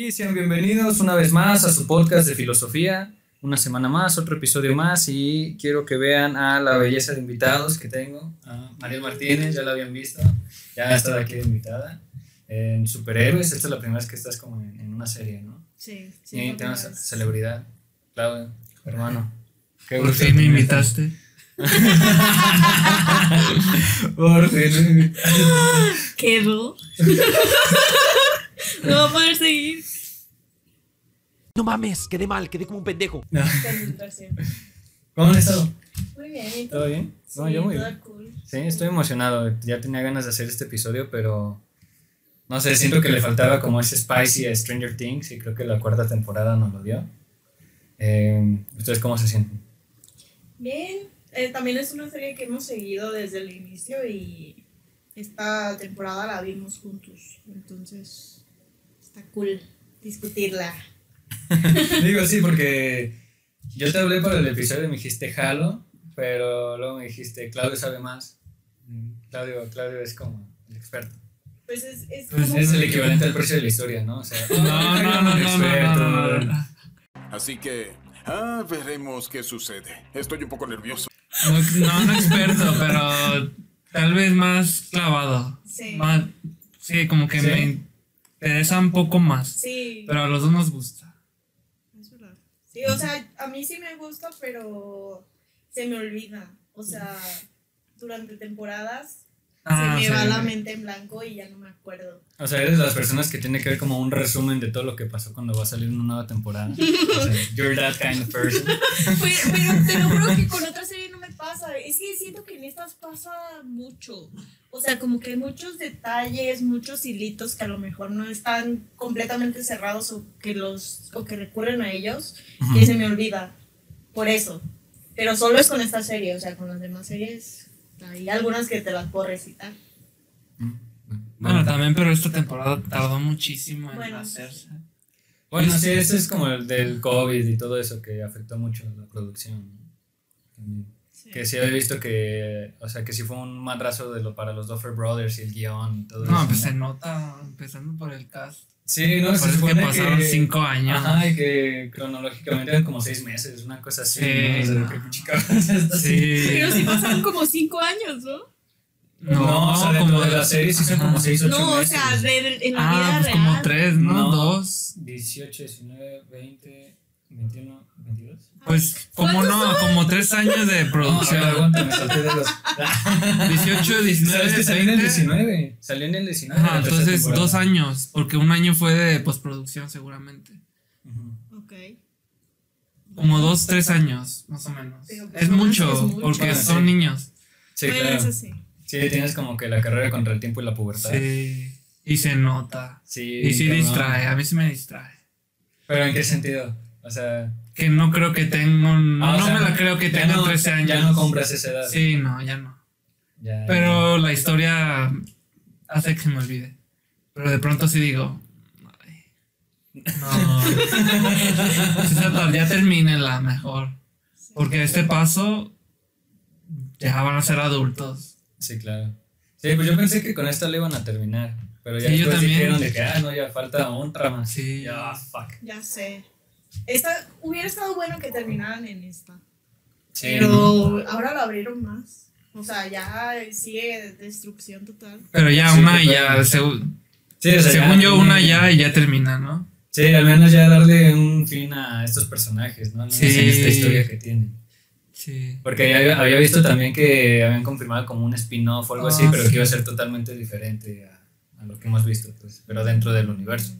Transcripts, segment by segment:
Y sean bienvenidos una vez más a su podcast de filosofía. Una semana más, otro episodio más. Y quiero que vean a la belleza de invitados que tengo. A María Martínez, ya la habían visto. Ya está aquí invitada. En Superhéroes, esta es la primera vez que estás como en, una serie, ¿no? Sí, sí. Y tenemos celebridad. Claudio, hermano. Qué ¿Por qué me invitaste? Por fin. Quedó. no va a poder seguir. No mames, quedé mal, quedé como un pendejo. ¿Cómo han estado? Muy bien. ¿Todo bien? Sí, no, yo muy bien. Cool. Sí, estoy emocionado. Ya tenía ganas de hacer este episodio, pero no sé, siento que le faltaba como ese spicy a Stranger Things y creo que la cuarta temporada nos lo dio. Eh, ¿Ustedes cómo se sienten? Bien, eh, también es una serie que hemos seguido desde el inicio y esta temporada la vimos juntos. Entonces, está cool discutirla. Digo, sí, porque yo te hablé para el episodio y me dijiste Halo, pero luego me dijiste Claudio sabe más. Claudio, Claudio es como el experto. Pues es, es, pues es el equivalente al precio de la historia, ¿no? O sea, no, no, no, no, no, Así que, ah, veremos qué sucede. Estoy un poco nervioso. No, no, experto, pero tal vez más clavado. Sí. Más, sí, como que me interesa un poco más. Sí. Pero a los dos nos gusta. Es verdad. Sí, o sea, a mí sí me gusta, pero se me olvida. O sea, durante temporadas Ah, se me va la mente en blanco y ya no me acuerdo. O sea, eres de las personas que tiene que ver como un resumen de todo lo que pasó cuando va a salir una nueva temporada. o sea, you're that kind of person. pero, te lo juro que con otra serie no me pasa. Es que siento que en estas pasa mucho. O sea, como que hay muchos detalles, muchos hilitos que a lo mejor no están completamente cerrados o que los o que recurren a ellos y se me olvida. Por eso. Pero solo es con esta serie, o sea, con las demás series hay algunas que te las puedo recitar. Mm, bueno, también, pero esta temporada tardó muchísimo en hacerse. Bueno, sí, eso es como el del COVID y todo eso que afectó mucho la producción. Que sí he visto que, o sea, que sí fue un madrazo de lo para los Duffer Brothers y el guion y todo no, pues se nota, empezando por el cast. Sí, no, se supone que pasaron cinco años. Ajá, y que cronológicamente eran como seis meses, una cosa así. Sí, ¿no? sí. Pero sí pasaron como cinco años, ¿no? No, o sea, como de la serie sí son como seis, ocho no, meses. No, o sea, de, en la ah, vida pues real. como tres, ¿no? no Dos. 18, 19, 20, 21, 22. Pues, como no, como tres años de producción. No, aguanta, me salté de los. 18, 19. ¿Sabes que salió en el 19? Salió en el 19. Ajá, entonces dos años, porque un año fue de postproducción seguramente. Ok. Como dos, tres años, más o menos. Pues es, mucho, es, mucho, porque son niños. Sí, claro. sí. sí, tienes como que la carrera contra el tiempo y la pubertad. Sí, y se nota. Sí. Y sí distrae, a mí sí me distrae. ¿Pero en qué sentido? O sea que no creo que tengo. Ah, no, me la creo que tenga 13 años. Ya no compras esa edad. Sí, no, ya no. Pero la historia hace que se me olvide. Pero de pronto sí digo. no. ya la mejor. Porque este paso ya van a ser adultos. Sí, claro. Sí, pues yo pensé que con esta le iban a terminar. Pero ya sí, después dijeron de que, ah, no, ya falta otra más. Sí. Ya, fuck. Ya sé. Esta, hubiera estado bueno que terminaran en esta. Pero ahora lo abrieron más. O sea, ya sigue destrucción total. Pero ya una ya, según yo, una ya y ya termina, ¿no? Sí, al menos ya darle un fin a estos personajes, ¿no? sí. esta historia que tienen. Sí. Porque había, había, visto también que habían confirmado como un spin-off o algo así, ah, pero que iba a ser totalmente diferente a, a, lo que hemos visto, pues, pero dentro del universo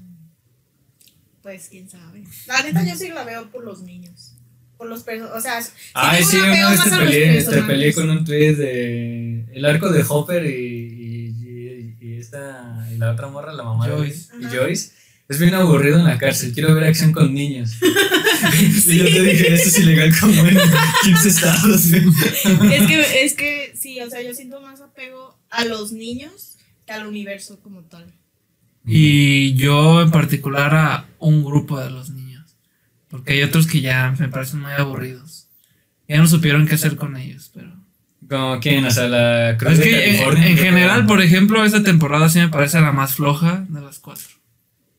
pues quién sabe. La neta yo sí la veo por los niños. Por los o sea, Ay, sí, una vez te peleé, te peleé con un tweet de el arco de Hopper y, y, y, esta y la otra morra, la mamá Joyce. De, y Joyce. Es bien aburrido en la cárcel, quiero ver acción con niños. Y yo te dije, esto es ilegal como en 15 estados. es, que, es que sí, o sea, yo siento más apego a los niños que al universo como tal. Y yo en particular a un grupo de los niños. Porque hay otros que ya me parecen muy aburridos. Ya no supieron qué hacer con ellos, pero... ¿Como quién? O sea, la Es que en, general, por ejemplo, esta temporada sí me parece la más floja de las cuatro.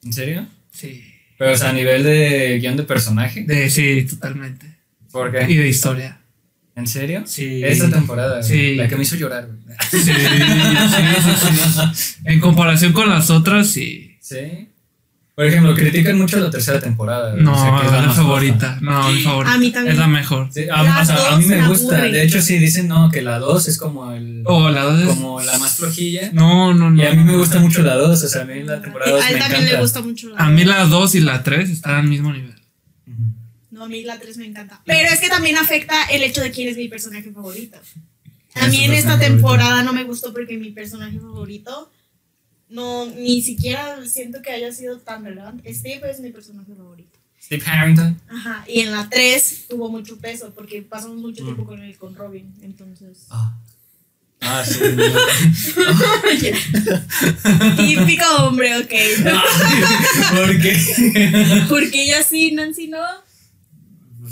¿En serio? Sí. Pero, o sea, a nivel de guion de personaje. De, sí, totalmente. ¿Por Y qué? de historia. ¿En serio? Sí. Esta temporada. Sí. La que me hizo llorar, güey. Sí, sí, sí, sí. En comparación con las otras, sí. Sí. Por ejemplo, critican mucho la tercera temporada. No, o sea, que es la la favorita. No, mi favorita. A mí también. Es la mejor. Sí, a, o sea, a mí me gusta. De hecho, sí dicen no, que la 2 es como el Oh, la dos es- como la más flojilla. No, no, no. Y a mí me gusta mucho la 2, o sea, a mí la temporada 2 a él me también encanta. le gusta mucho la A mí la 2 y la 3 están al mismo nivel. Ujú. No, a mí la 3 me encanta. Pero es que también afecta el hecho de quién es mi personaje favorito. A mí en esta temporada no me gustó porque mi personaje favorito no ni siquiera siento que haya sido tan relevante. Steve es mi personaje favorito. Steve Harrington. Ajá, y en la 3 tuvo mucho peso porque pasamos mucho Mm. tiempo con él, con Robin, entonces... Ah. Ah, sí. Típico hombre, ok. ¿Por qué? Porque ella sí, Nancy no.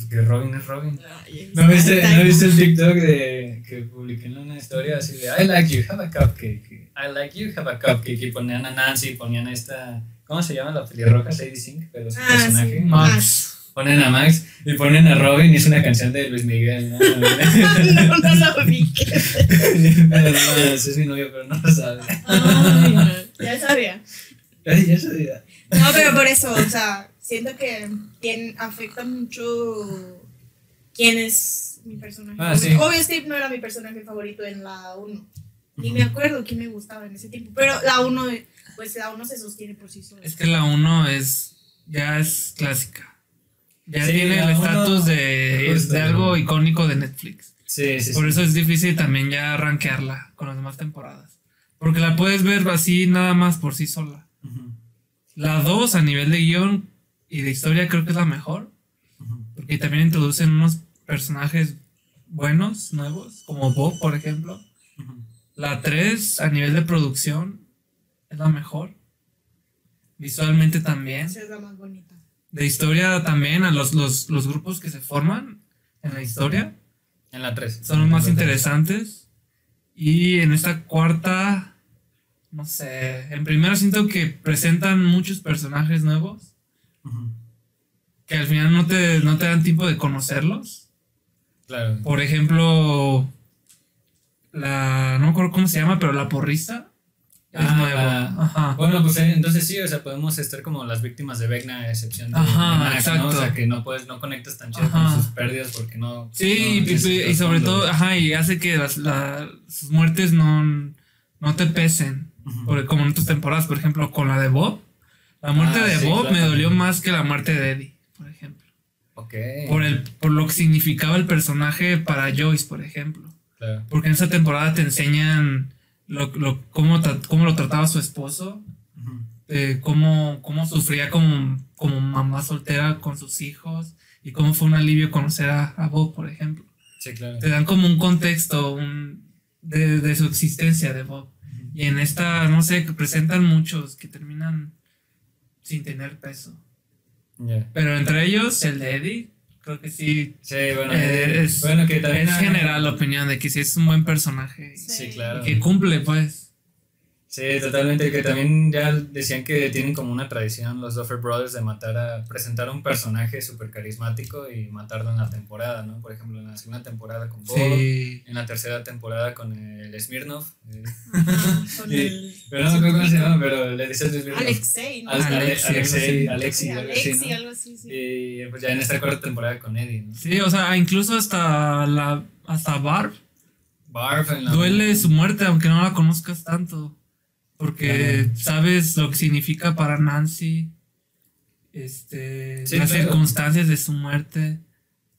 Que Robin es Robin. Ay, ¿No viste, ¿No viste el TikTok de que publiqué en una historia así de I like you, have a cupcake? I like you, have a cupcake. Y ponían a Nancy, ponían a esta. ¿Cómo se llama la pelirroja? Sadie Sink, pero su Ah, personaje. sí. Max. Ponen a Max y ponen a Robin y es una canción de Luis Miguel. ¿no? no, no lo vi. Es mi novio, pero no lo sabe. Ay, ya sabía. Ay, ya sabía. No, pero por eso, o sea, siento que tiene, afecta mucho quién es mi personaje. Ah, sí. Obvio, Steve no era mi personaje favorito en la 1. Ni me acuerdo quién me gustaba en ese tiempo. Pero la 1, pues la 1 se sostiene por sí sola. Es que la 1 es. Ya es clásica. Ya Sí, tiene el estatus de, Justo. de algo icónico de Netflix. Sí, sí, sí. Por eso es difícil también ya rankearla con las demás temporadas. Porque la puedes ver así nada más por sí sola. La 2 a nivel de guion y de historia creo que es la mejor. Porque también introducen unos personajes buenos, nuevos, como Bob, por ejemplo. La 3 a nivel de producción es la mejor. Visualmente también. Esa es la más bonita. De historia también, a los, los, los grupos que se forman en la historia En la 3. son los más interesantes. Y en esta cuarta, no sé, en primera siento que presentan muchos personajes nuevos que al final no te, no te dan tiempo de conocerlos. Claro. Por ejemplo, la, no me acuerdo cómo se llama, pero la porrista es Ah, nuevo. la- Ajá. Bueno, pues eh, entonces sí, o sea, podemos estar como las víctimas de Vecna, a excepción de, Ajá, de Max, ¿no? exacto. O sea, que no puedes, no conectas tan chido con sus pérdidas porque no. Sí, no y, y sobre todo, ajá, y hace que las, la- sus muertes no, no te pesen. Ujú. Porque como en otras temporadas, por ejemplo, con la de Bob, la muerte Ah, de sí, Bob me dolió más que la muerte de Eddie, por ejemplo. Ok. Por, el, por lo que significaba el personaje para Joyce, por ejemplo. Claro. Porque en esa temporada te enseñan lo, lo- cómo, cómo lo trataba su esposo, eh, cómo, cómo sufría como, como mamá soltera con sus hijos y cómo fue un alivio conocer a, a Bob, por ejemplo. Sí, claro. Te dan como un contexto un, de, de su existencia de Bob. Y en esta, no sé, que presentan muchos que terminan sin tener peso. Pero entre ellos, el de Eddie, creo que sí. Sí, bueno. eh, es, bueno, que también. es general la opinión de que sí es un buen personaje. Sí, claro. Y que cumple, pues. Sí, totalmente. Que también ya decían que tienen como una tradición los Duffer Brothers de matar a. presentar un personaje súper carismático y matarlo en la temporada, ¿no? Por ejemplo, en la segunda temporada con Bob. Sí. En la tercera temporada con el Smirnov. eh, con el. Pero no me acuerdo cómo se llama, pero le dices Smirnov. Alexei, ¿no? Al- Ale- Alexi, Alexei, algo así, Alexi, ¿no? algo así, sí. Y pues ya en esta cuarta temporada con Eddie, ¿no? Sí, o sea, incluso hasta la hasta Barb Barf en la. duele su muerte, aunque no la conozcas tanto. Porque sabes lo que significa para Nancy. Este. Sí, las claro. circunstancias de su muerte.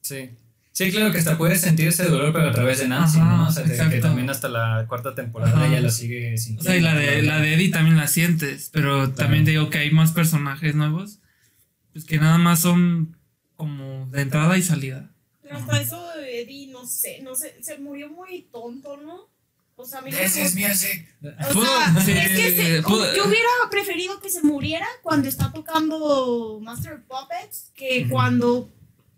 Sí. Sí, claro que hasta puedes sentir ese dolor, pero a través de Nancy, Ajá, ¿no? O sea, de que también hasta la cuarta temporada Ajá. ella lo sigue O sintiendo. sea, y la de, la de Eddie también la sientes. Pero también te digo que hay más personajes nuevos. Pues que nada más son como de entrada y salida. Pero hasta eso, Eddie, no sé, no sé, se murió muy tonto, ¿no? O sea, This is gustó. music. O sea, sí, es que se- pudo- yo hubiera preferido que se muriera cuando está tocando Master Puppets que Ujú. cuando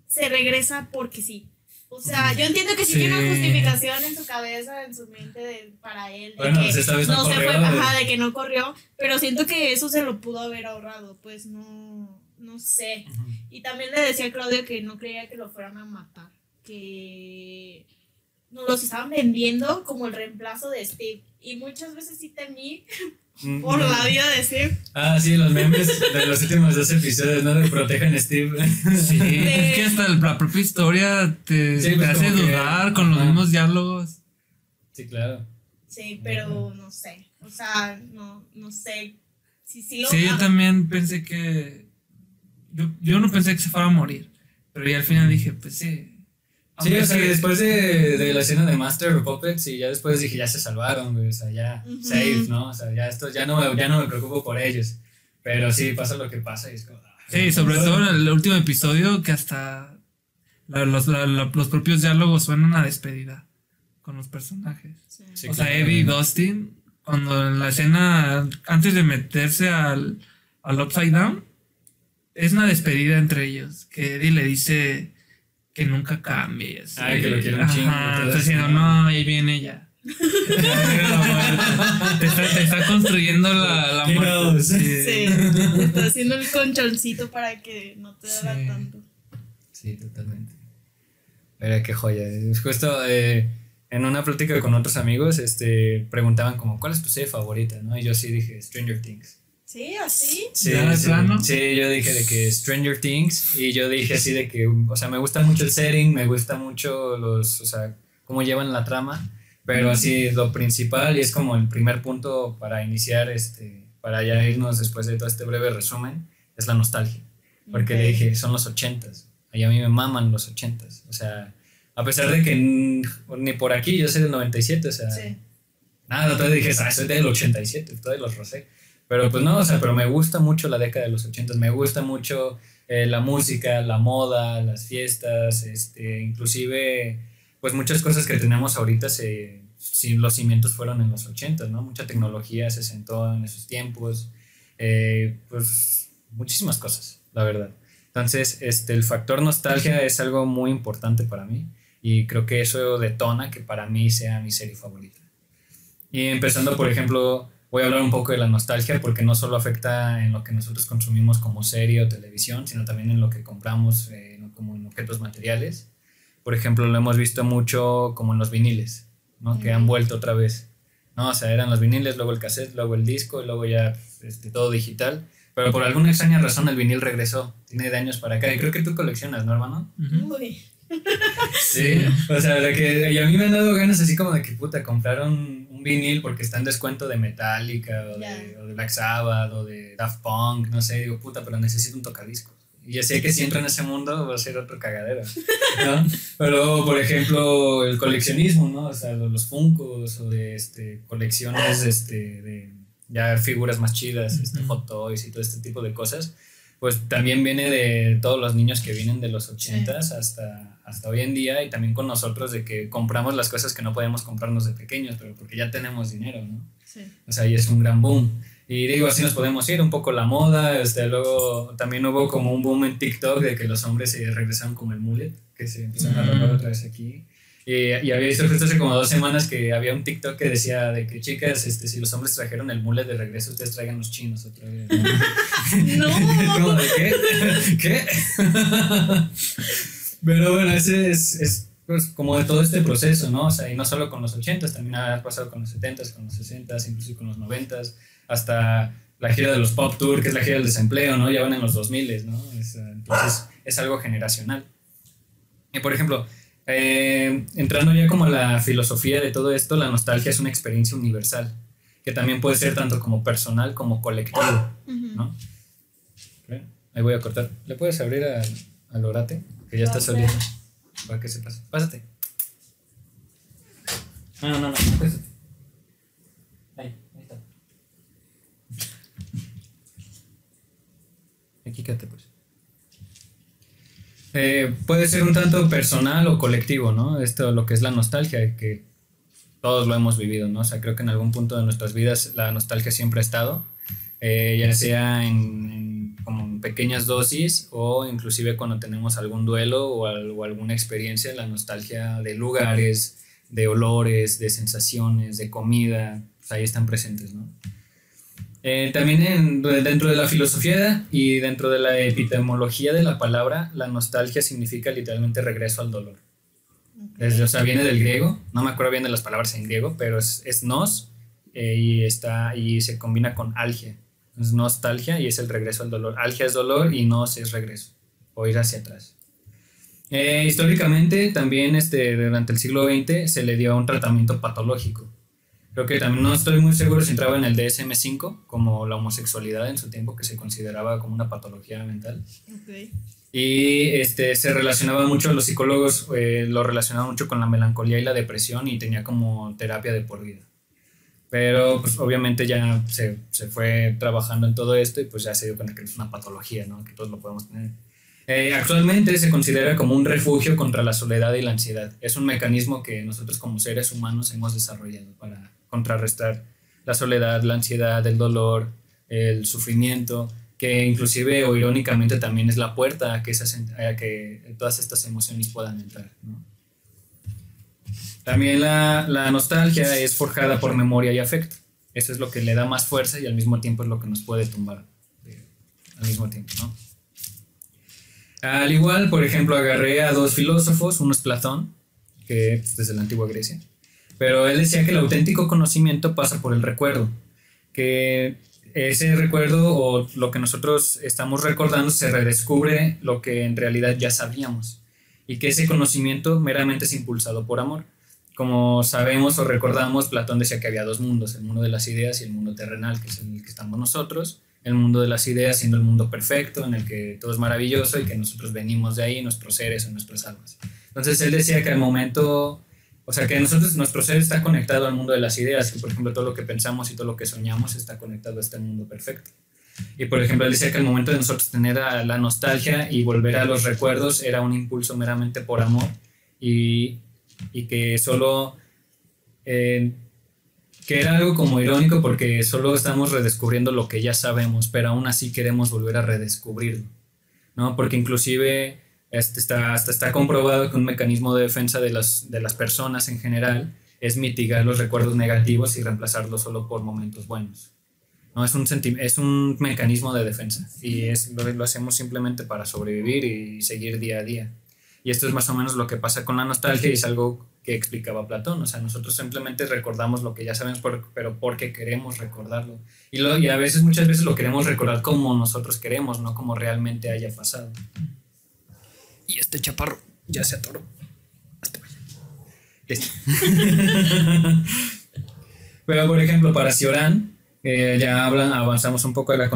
se regresa porque sí. O sea, yo entiendo que sí, Sí. tiene una justificación en su cabeza, en su mente de- para él. De Bueno, que pues esta vez no se fue, de- ajá, de que no corrió. Pero siento que eso se lo pudo haber ahorrado. Pues no, no sé. Y también le decía a Claudio que no creía que lo fueran a matar. Que nos los estaban vendiendo como el reemplazo de Steve. Y muchas veces sí temí por la vida de Steve. Ah, sí, los memes de los últimos dos episodios, ¿no? De protejan a Steve. Sí, es que hasta la propia historia te, Sí, te pues, hace que- dudar con los mismos diálogos. Sí, claro. Sí, pero no sé. O sea, no, no sé. Si sí lo Sí, yo también pensé que. Yo, yo no pensé que se fuera a morir. Pero ya al final dije, pues sí. Sí, o sea, después de, de la escena de Master of Puppets y ya después dije, ya se salvaron, güey, o sea, ya safe, ¿no? O sea, ya esto, ya no, me- ya no me preocupo por ellos. Pero sí, pasa lo que pasa y es como... ah, Sí, sobre todo en el último episodio que hasta la- los, la- la- los propios diálogos suenan a despedida con los personajes. sí. Sí, o sea, claro. Eddie y Dustin, cuando en la escena, antes de meterse al, al Upside Down, es una despedida entre ellos, que Eddie le dice que nunca cambie. así. Ay, que lo quiere un chingo, está eso. diciendo, no, ahí viene ella. Ya te, está, te está construyendo la, la muerte. Sí. Sí, está haciendo el conchoncito para que no te Sí. tanto. Sí, totalmente. Pero qué joya. Es Justo eh, en una plática con otros amigos, este, preguntaban como, ¿cuál es tu serie favorita? ¿no? Y yo sí dije, Stranger Things. Sí, así. Sí, ¿Ya de sí, plano? sí, yo dije de que Stranger Things y yo dije así de que, o sea, me gusta mucho el setting, me gusta mucho los, o sea, cómo llevan la trama, pero así lo principal y es como el primer punto para iniciar, este, para ya irnos después de todo este breve resumen, es la nostalgia, porque le Ok. dije, son los ochentas, y a mí me maman los ochentas, o sea, a pesar de que ni por aquí, yo soy del 97, o sea, Sí. Nada, todavía dije, ah, soy del 87, todavía los rosé. Pero pues no, o sea, pero me gusta mucho la década de los 80, me gusta mucho eh, la música, la moda, las fiestas, este, inclusive, pues muchas cosas que tenemos ahorita, se, si los cimientos fueron en los 80, ¿no? Mucha tecnología se sentó en esos tiempos, eh, pues muchísimas cosas, la verdad. Entonces, este, el factor nostalgia es algo muy importante para mí y creo que eso detona que para mí sea mi serie favorita. Y empezando, por ejemplo, voy a hablar un poco de la nostalgia porque no solo afecta en lo que nosotros consumimos como serie o televisión, sino también en lo que compramos eh, como en objetos materiales. Por ejemplo, lo hemos visto mucho como en los viniles, ¿no? que han vuelto otra vez. ¿no? O sea, eran los viniles, luego el cassette, luego el disco, y luego ya este, todo digital. Pero por alguna extraña razón el vinil regresó. Tiene de años para acá. Y creo que tú coleccionas, ¿no, hermano? Sí, o sea, que, y a mí me han dado ganas así como de que puta, comprar un, vinil porque está en descuento de Metallica o, de, Ya. o de Black Sabbath o de Daft Punk, no sé, digo puta, pero necesito un tocadiscos. Y ya sé que si entro en ese mundo va a ser otro cagadero, ¿no? Pero, por ejemplo, el coleccionismo, ¿no? O sea, los, Funkos o de este, colecciones este, de ya figuras más chidas, este, hot toys y todo este tipo de cosas, pues también viene de todos los niños que vienen de los 80s hasta, hasta hoy en día y también con nosotros de que compramos las cosas que no podemos comprarnos de pequeños, pero porque ya tenemos dinero, ¿no? Sí. O sea, y es un gran boom. Y digo, así nos podemos ir, un poco la moda, este, luego también hubo como un boom en TikTok de que los hombres se regresaron como el mullet, que se empezaron a Mm. robar otra vez aquí. Y, y había visto justo hace como dos semanas que había un TikTok que decía de que chicas, este, si los hombres trajeron el mullet de regreso, ustedes traigan los chinos otra vez. ¿no? ¿Cómo No. de qué? ¿Qué? Pero bueno, ese es, es pues, como de todo este proceso, ¿no? O sea, y no solo con los 80s, también ha pasado con los 70s, con los 60s, incluso con los 90s, hasta la gira de los Pop Tour, que es la gira del desempleo, ¿no? Ya van en los 2000, ¿no? Es, entonces, es algo generacional. Y por ejemplo, eh, entrando ya como a la filosofía de todo esto, la nostalgia es una experiencia universal, que también puede ser tanto como personal como colectivo. ¿no? Ahí voy a cortar. ¿Le puedes abrir al, al orate? Que ya está No sé. solito. Para que se pase. Pásate. No, no, no. Pásate. Ahí, ahí está. Aquí quédate, pues. Eh, puede ser un tanto personal o colectivo, ¿no? Esto, lo que es la nostalgia, que todos lo hemos vivido, ¿no? O sea, creo que en algún punto de nuestras vidas la nostalgia siempre ha estado, eh, ya sea en, en- como pequeñas dosis o inclusive cuando tenemos algún duelo o, al- o alguna experiencia, la nostalgia de lugares, de olores, de sensaciones, de comida, pues ahí están presentes, ¿no? Eh, también en- dentro de la filosofía y dentro de la epistemología de la palabra, la nostalgia significa literalmente regreso al dolor. Desde, o sea, viene del griego, no me acuerdo bien de las palabras en griego, pero es, es nos eh, y, está, y se combina con algia. Es nostalgia y es el regreso al dolor. Algia es dolor y nos es regreso, o ir hacia atrás. Eh, históricamente, también este, durante el siglo XX se le dio un tratamiento patológico. Creo que también no estoy muy seguro si entraba en el DSM-5, como la homosexualidad en su tiempo, que se consideraba como una patología mental. Y este, se relacionaba mucho, los psicólogos eh, lo relacionaban mucho con la melancolía y la depresión y tenía como terapia de por vida. Pero pues obviamente ya se, se fue trabajando en todo esto y pues ya se dio cuenta que es una patología, ¿no? Que todos lo podemos tener. Eh, actualmente se considera como un refugio contra la soledad y la ansiedad. Es un mecanismo que nosotros como seres humanos hemos desarrollado para contrarrestar la soledad, la ansiedad, el dolor, el sufrimiento, que inclusive o irónicamente también es la puerta a que, esas, a que todas estas emociones puedan entrar. ¿no? También la, la nostalgia es forjada por memoria y afecto. Eso es lo que le da más fuerza y al mismo tiempo es lo que nos puede tumbar eh, al mismo tiempo, ¿no? Al igual, por ejemplo, agarré a dos filósofos, uno es Platón, que es desde la antigua Grecia, pero él decía que el auténtico conocimiento pasa por el recuerdo, que ese recuerdo o lo que nosotros estamos recordando se redescubre lo que en realidad ya sabíamos y que ese conocimiento meramente es impulsado por amor. Como sabemos o recordamos, Platón decía que había dos mundos, el mundo de las ideas y el mundo terrenal, que es en el que estamos nosotros, el mundo de las ideas siendo el mundo perfecto, en el que todo es maravilloso y que nosotros venimos de ahí, nuestros seres o nuestras almas. Entonces él decía que al momento, o sea, que nosotros, nuestro ser está conectado al mundo de las ideas, que por ejemplo todo lo que pensamos y todo lo que soñamos está conectado a este mundo perfecto. Y por ejemplo, él decía que al momento de nosotros tener a la nostalgia y volver a los recuerdos era un impulso meramente por amor y, y que solo... eh, que era algo como irónico porque solo estamos redescubriendo lo que ya sabemos, pero aún así queremos volver a redescubrirlo, ¿no? Porque inclusive este está, hasta está comprobado que un mecanismo de defensa de las, de las personas en general es mitigar los recuerdos negativos y reemplazarlos solo por momentos buenos. No, es un, es un mecanismo de defensa y es, lo, lo hacemos simplemente para sobrevivir y seguir día a día. Y esto es más o menos lo que pasa con la nostalgia y es algo que explicaba Platón. O sea, nosotros simplemente recordamos lo que ya sabemos, por- pero porque queremos recordarlo. Y, lo, y a veces, muchas veces lo queremos recordar como nosotros queremos, no como realmente haya pasado. Y este chaparro ya se atoró. Hasta. Pero, por ejemplo, para Cioran, eh, ya hablan, avanzamos un poco a, la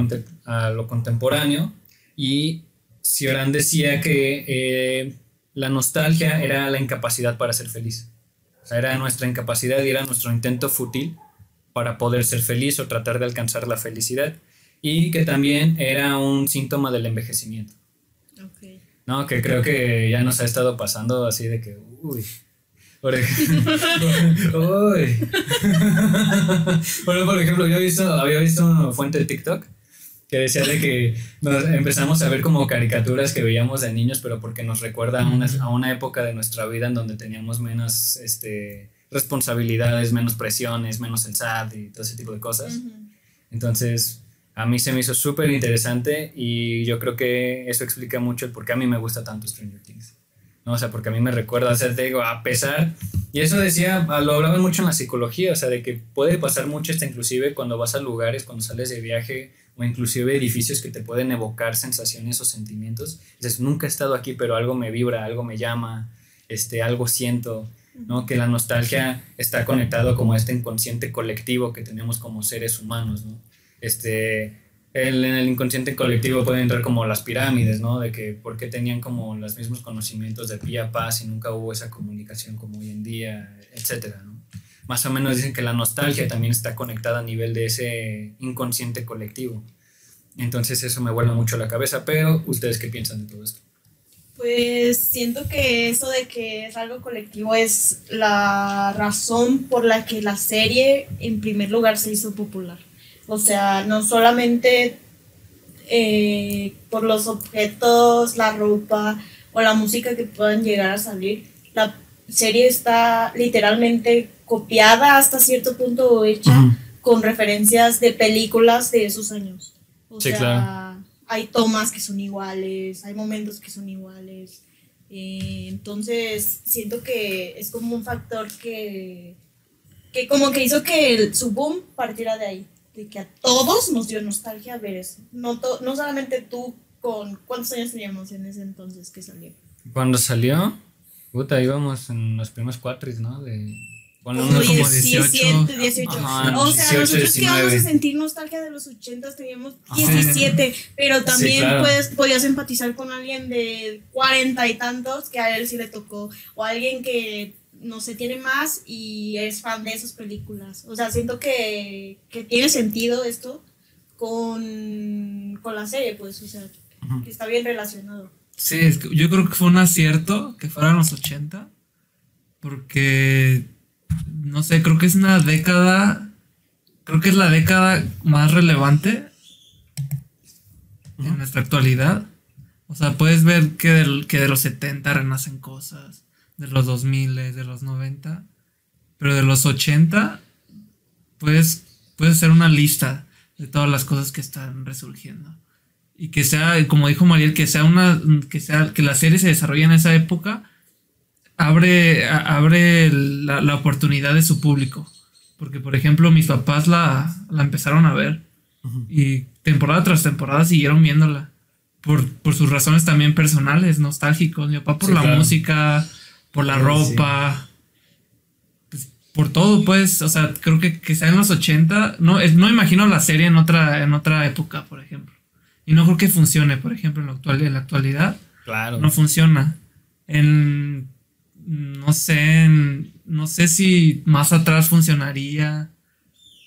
a lo contemporáneo y Cioran decía que eh, la nostalgia era la incapacidad para ser feliz. O sea, era nuestra incapacidad y era nuestro intento fútil para poder ser feliz o tratar de alcanzar la felicidad. Y que también era un síntoma del envejecimiento. Ok. No, que creo que ya nos ha estado pasando así de que, uy. Por ejemplo, uy. Bueno, por ejemplo, yo he visto, había visto una fuente de TikTok que decía de que nos empezamos a ver como caricaturas que veíamos de niños, pero porque nos recuerda a una, a una época de nuestra vida en donde teníamos menos este, responsabilidades, menos presiones, menos el SAT y todo ese tipo de cosas. Entonces, a mí se me hizo súper interesante y yo creo que eso explica mucho el por qué a mí me gusta tanto Stranger Things. ¿no? O sea, porque a mí me recuerda, o sea, te digo, a pesar, y eso decía, ah, lo hablaban mucho en la psicología, o sea, de que puede pasar mucho hasta inclusive cuando vas a lugares, cuando sales de viaje, o inclusive edificios que te pueden evocar sensaciones o sentimientos. Dices, nunca he estado aquí, pero algo me vibra, algo me llama, este, algo siento, ¿no? Que la nostalgia está conectado como a este inconsciente colectivo que tenemos como seres humanos, ¿no? Este, el- en el inconsciente colectivo pueden entrar como las pirámides, ¿no? De que por qué tenían como los mismos conocimientos de pie a paz y nunca hubo esa comunicación como hoy en día, etcétera, ¿no? Más o menos dicen que la nostalgia también está conectada a nivel de ese inconsciente colectivo. Entonces eso me vuelve mucho la cabeza, pero ¿ustedes qué piensan de todo esto? Pues siento que eso de que es algo colectivo es la razón por la que la serie en primer lugar se hizo popular. O sea, no solamente eh, por los objetos, la ropa o la música que puedan llegar a salir. La serie está literalmente copiada hasta cierto punto o hecha Ujú. con referencias de películas de esos años. O Sí, sea, claro. hay tomas que son iguales, hay momentos que son iguales. Eh, entonces, siento que es como un factor que, que como que hizo que el- su boom partiera de ahí. De que a todos nos dio nostalgia ver eso. No, to- no solamente tú con... ¿Cuántos años teníamos en ese entonces que salió? Cuando salió, puta, íbamos en los primeros cuatris, ¿no? De, bueno, unos como 18. 17, 18. Ajá, o sea, 18, nosotros que íbamos a 19. sentir nostalgia de los 80 teníamos Ajá. 17, pero también claro. puedes, podías empatizar con alguien de 40 y tantos que a él sí le tocó, o alguien que no sé, tiene más y es fan de esas películas. O sea, siento que, que tiene sentido esto con, con la serie, pues, o sea, que está bien relacionado. Sí, es que yo creo que fue un acierto que fueran los 80. Porque, no sé, creo que es una década. Creo que es la década más relevante en nuestra actualidad. O sea, puedes ver que, del- que de los 70 renacen cosas, de los 2000, de los 90, pero de los 80 puedes, puedes hacer una lista de todas las cosas que están resurgiendo. Y que sea, como dijo Mariel, que sea una, que sea, que la serie se desarrolle en esa época, abre, a- abre la, la oportunidad de su público. Porque, por ejemplo, mis papás la, la empezaron a ver y temporada tras temporada siguieron viéndola. Por, por sus razones también personales, nostálgicos. Mi papá por Sí, la claro. música, por la Sí, ropa, pues, por todo, pues. O sea, creo que, que sea en los 80. No, es- no imagino la serie en otra, en otra época, por ejemplo. Y no creo que funcione, por ejemplo, en la, actual, en la actualidad. Claro. No funciona. En. No sé. en- no sé si más atrás funcionaría.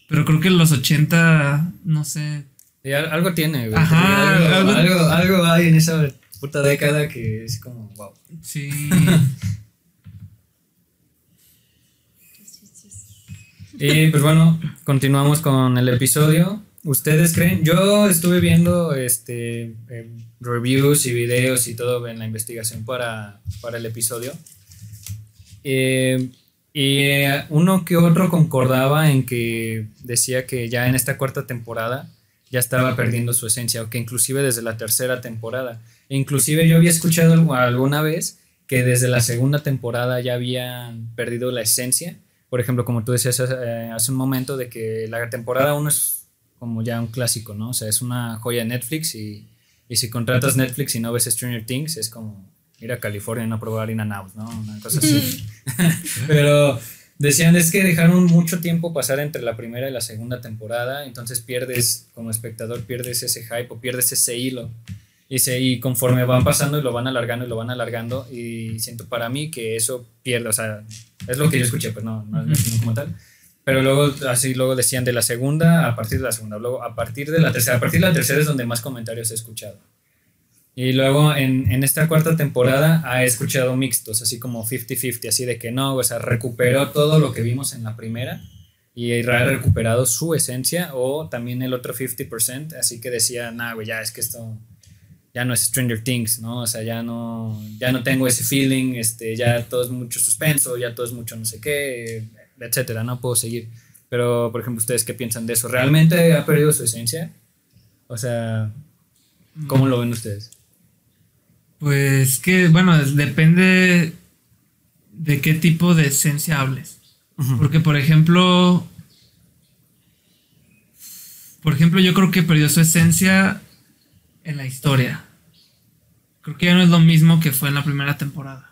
Pero creo que en los 80. No sé. Y al- algo tiene, güey. Ajá, algo, algo- algo, algo hay en esa puta década que es como, wow. Sí. Y pues bueno, continuamos con el episodio. ¿Ustedes creen? Yo estuve viendo este eh, reviews y videos y todo en la investigación para, para el episodio. Eh, y eh, uno que otro concordaba en que decía que ya en esta cuarta temporada ya estaba perdiendo su esencia, o que inclusive desde la tercera temporada. E inclusive yo había escuchado algu- alguna vez que desde la segunda temporada ya habían perdido la esencia. Por ejemplo, como tú decías eh, hace un momento, de que la temporada 1 es como ya un clásico, ¿no? O sea, es una joya de Netflix y, y si contratas Netflix y no ves Stranger Things, es como ir a California y no probar In and Out, ¿no? Una cosa así. Pero decían es que dejaron mucho tiempo pasar entre la primera y la segunda temporada, entonces pierdes, como espectador, pierdes ese hype o pierdes ese hilo. Y, se, y conforme van pasando y lo van alargando y lo van alargando, y siento para mí que eso pierde, o sea, es lo que yo escuché, pues no, no es como tal. Pero luego, así luego decían de la segunda a partir de la segunda, luego a partir de la tercera, a partir de la tercera es donde más comentarios he escuchado. Y luego en, en esta cuarta temporada ha escuchado mixtos, así como 50-50, así de que no, o sea, recuperó todo lo que vimos en la primera y ha recuperado su esencia o también el otro 50%, así que decía, nah, güey, ya es que esto ya no es Stranger Things, ¿no? O sea, ya no, ya no tengo ese feeling, este, ya todo es mucho suspenso, ya todo es mucho no sé qué, etcétera, no puedo seguir. Pero, por ejemplo, ¿ustedes qué piensan de eso? ¿Realmente ha perdido su esencia? O sea, ¿cómo lo ven ustedes? Pues que, bueno, depende de qué tipo de esencia hables. Porque, por ejemplo, por ejemplo, yo creo que perdió su esencia en la historia. Creo que ya no es lo mismo que fue en la primera temporada.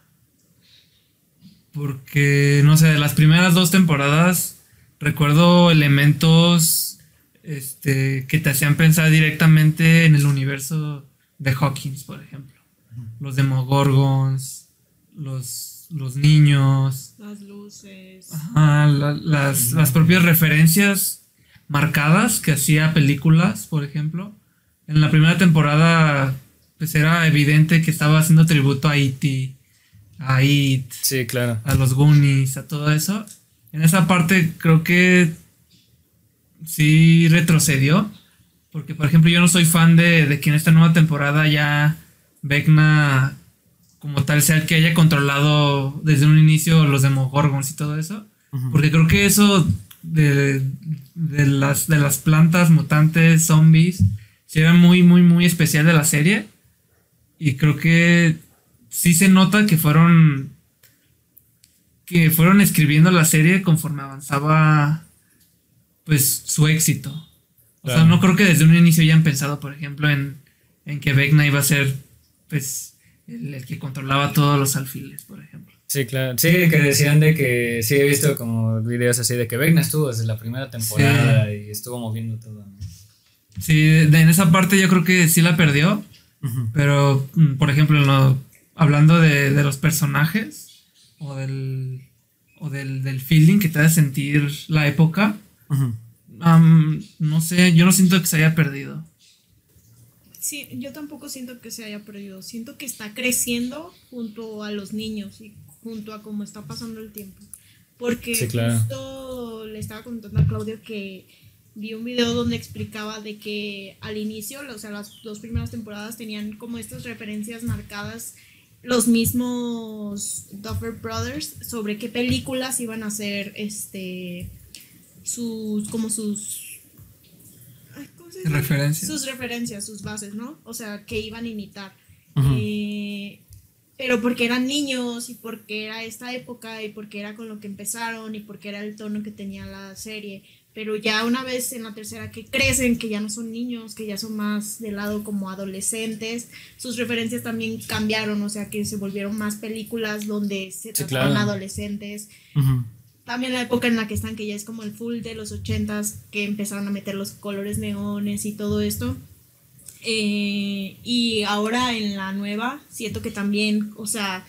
Porque, no sé, de las primeras dos temporadas recuerdo elementos este, que te hacían pensar directamente en el universo de Hawkins, por ejemplo. Los Demogorgons, los, los niños, Las luces. Ajá, la- las, las propias referencias marcadas que hacía películas, por ejemplo. En la primera temporada, pues era evidente que estaba haciendo tributo a E.T., a It, Sí, claro. a los Goonies, a todo eso. En esa parte creo que sí retrocedió. Porque, por ejemplo, yo no soy fan de, de que en esta nueva temporada ya Vecna como tal sea el que haya controlado desde un inicio los Demogorgons y todo eso. Porque creo que eso de, de, las, de las plantas mutantes, zombies, sí era muy, muy, muy especial de la serie. Y creo que sí se nota que fueron que fueron escribiendo la serie conforme avanzaba pues su éxito. O sea, no creo que desde un inicio hayan pensado, por ejemplo, en, en que Vecna iba a ser pues el, el que controlaba todos los alfiles, por ejemplo. Sí, claro. Sí, que decían de que sí he visto como videos así de que Vecna estuvo desde la primera temporada y estuvo moviendo todo. ¿no? Sí, de- de- en esa parte yo creo que sí la perdió, pero mm, por ejemplo, en lo- hablando de, de los personajes o del o del, del feeling que te hace sentir la época, am, no sé, yo no siento que se haya perdido. Sí, yo tampoco siento que se haya perdido. Siento que está creciendo junto a los niños y junto a cómo está pasando el tiempo. Porque Sí, claro. justo le estaba contando a Claudio que vi un video donde explicaba de que al inicio, o sea, las dos primeras temporadas tenían como estas referencias marcadas los mismos Duffer Brothers sobre qué películas iban a hacer este sus como sus ay, ¿cómo se dice? Referencias. sus referencias, sus bases, ¿no? O sea, que iban a imitar. Eh, pero porque eran niños y porque era esta época y porque era con lo que empezaron y porque era el tono que tenía la serie. Pero ya una vez en la tercera que crecen, que ya no son niños, que ya son más del lado como adolescentes, sus referencias también cambiaron, o sea que se volvieron más películas donde se trataban claro. adolescentes. Ujú. También la época en la que están, que ya es como el full de los ochentas, que empezaron a meter los colores neones y todo esto. Eh, y ahora en la nueva, siento que también, o sea,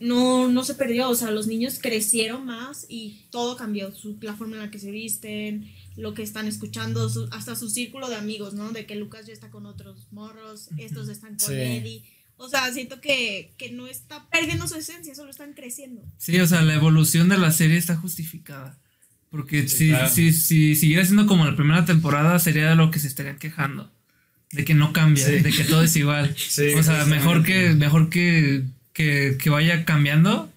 no, no se perdió, o sea, los niños crecieron más y todo cambió, su, la forma en la que se visten, lo que están escuchando, su- hasta su círculo de amigos, ¿no? De que Lucas ya está con otros morros, estos están con Sí. Eddie. O sea, siento que, que no está perdiendo su esencia, solo están creciendo. Sí, o sea, la evolución de la serie está justificada. Porque Sí, si, claro. si, si siguiera siendo como la primera temporada, sería de lo que se estarían quejando. De que no cambia, Sí. de que todo es igual. Sí, o sea, mejor que, mejor que, que, que vaya cambiando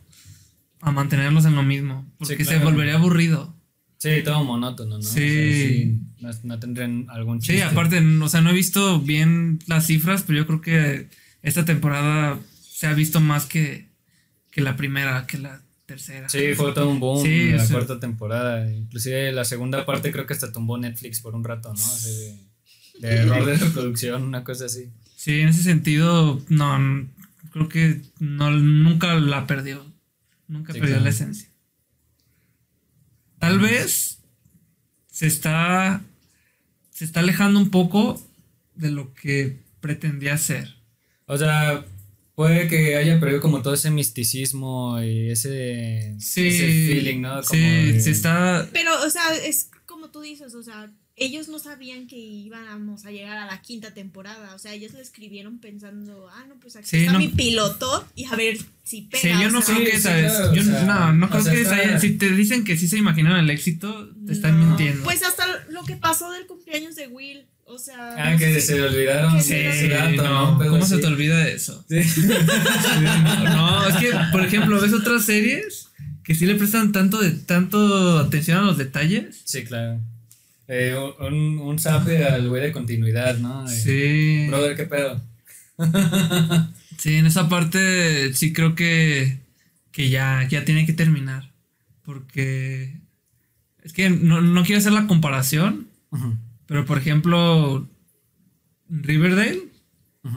a mantenerlos en lo mismo. Porque Sí, se claro. volvería aburrido. Sí, todo monótono, ¿no? O sea, Sí. sí, no, no tendrían algún chiste. Sí, aparte, o sea, no he visto bien las cifras, pero yo creo que esta temporada se ha visto más que, que la primera, que la tercera. Sí, fue todo un boom Sí, la o sea- cuarta temporada. Inclusive la segunda parte creo que hasta tumbó Netflix por un rato, ¿no? De, de error de reproducción, una cosa así. Sí, en ese sentido, no, creo que no, nunca la perdió. Nunca Sí, perdió claro. la esencia. Tal vez se está, se está alejando un poco de lo que pretendía ser. O sea, puede que haya perdido como todo ese misticismo y ese, Sí, ese feeling, ¿no? Como sí, de- se está, Pero, o sea, es como tú dices, o sea, ellos no sabían que íbamos a llegar a la quinta temporada. O sea, ellos lo escribieron pensando, ah, no, pues aquí Sí, está no- mi piloto y a ver si pega. Sí, yo no sea, creo que yo o sea, no, no creo sea, que se haya- Si te dicen que sí se imaginaron el éxito, te están no. mintiendo. Pues hasta lo que pasó del cumpleaños de Will. O sea. Ah, que se le olvidaron. Sí, dato, no, ¿cómo se te olvida eso? Sí. No, no, es que, por ejemplo, ves otras series que sí le prestan tanto de tanto atención a los detalles. Sí, claro. Eh, un, un zape al güey de continuidad, ¿no? De, Sí. Brother, ¿qué pedo? Sí, en esa parte sí creo que, que ya, ya tiene que terminar. Porque es que no, no quiero hacer la comparación, pero por ejemplo, Riverdale,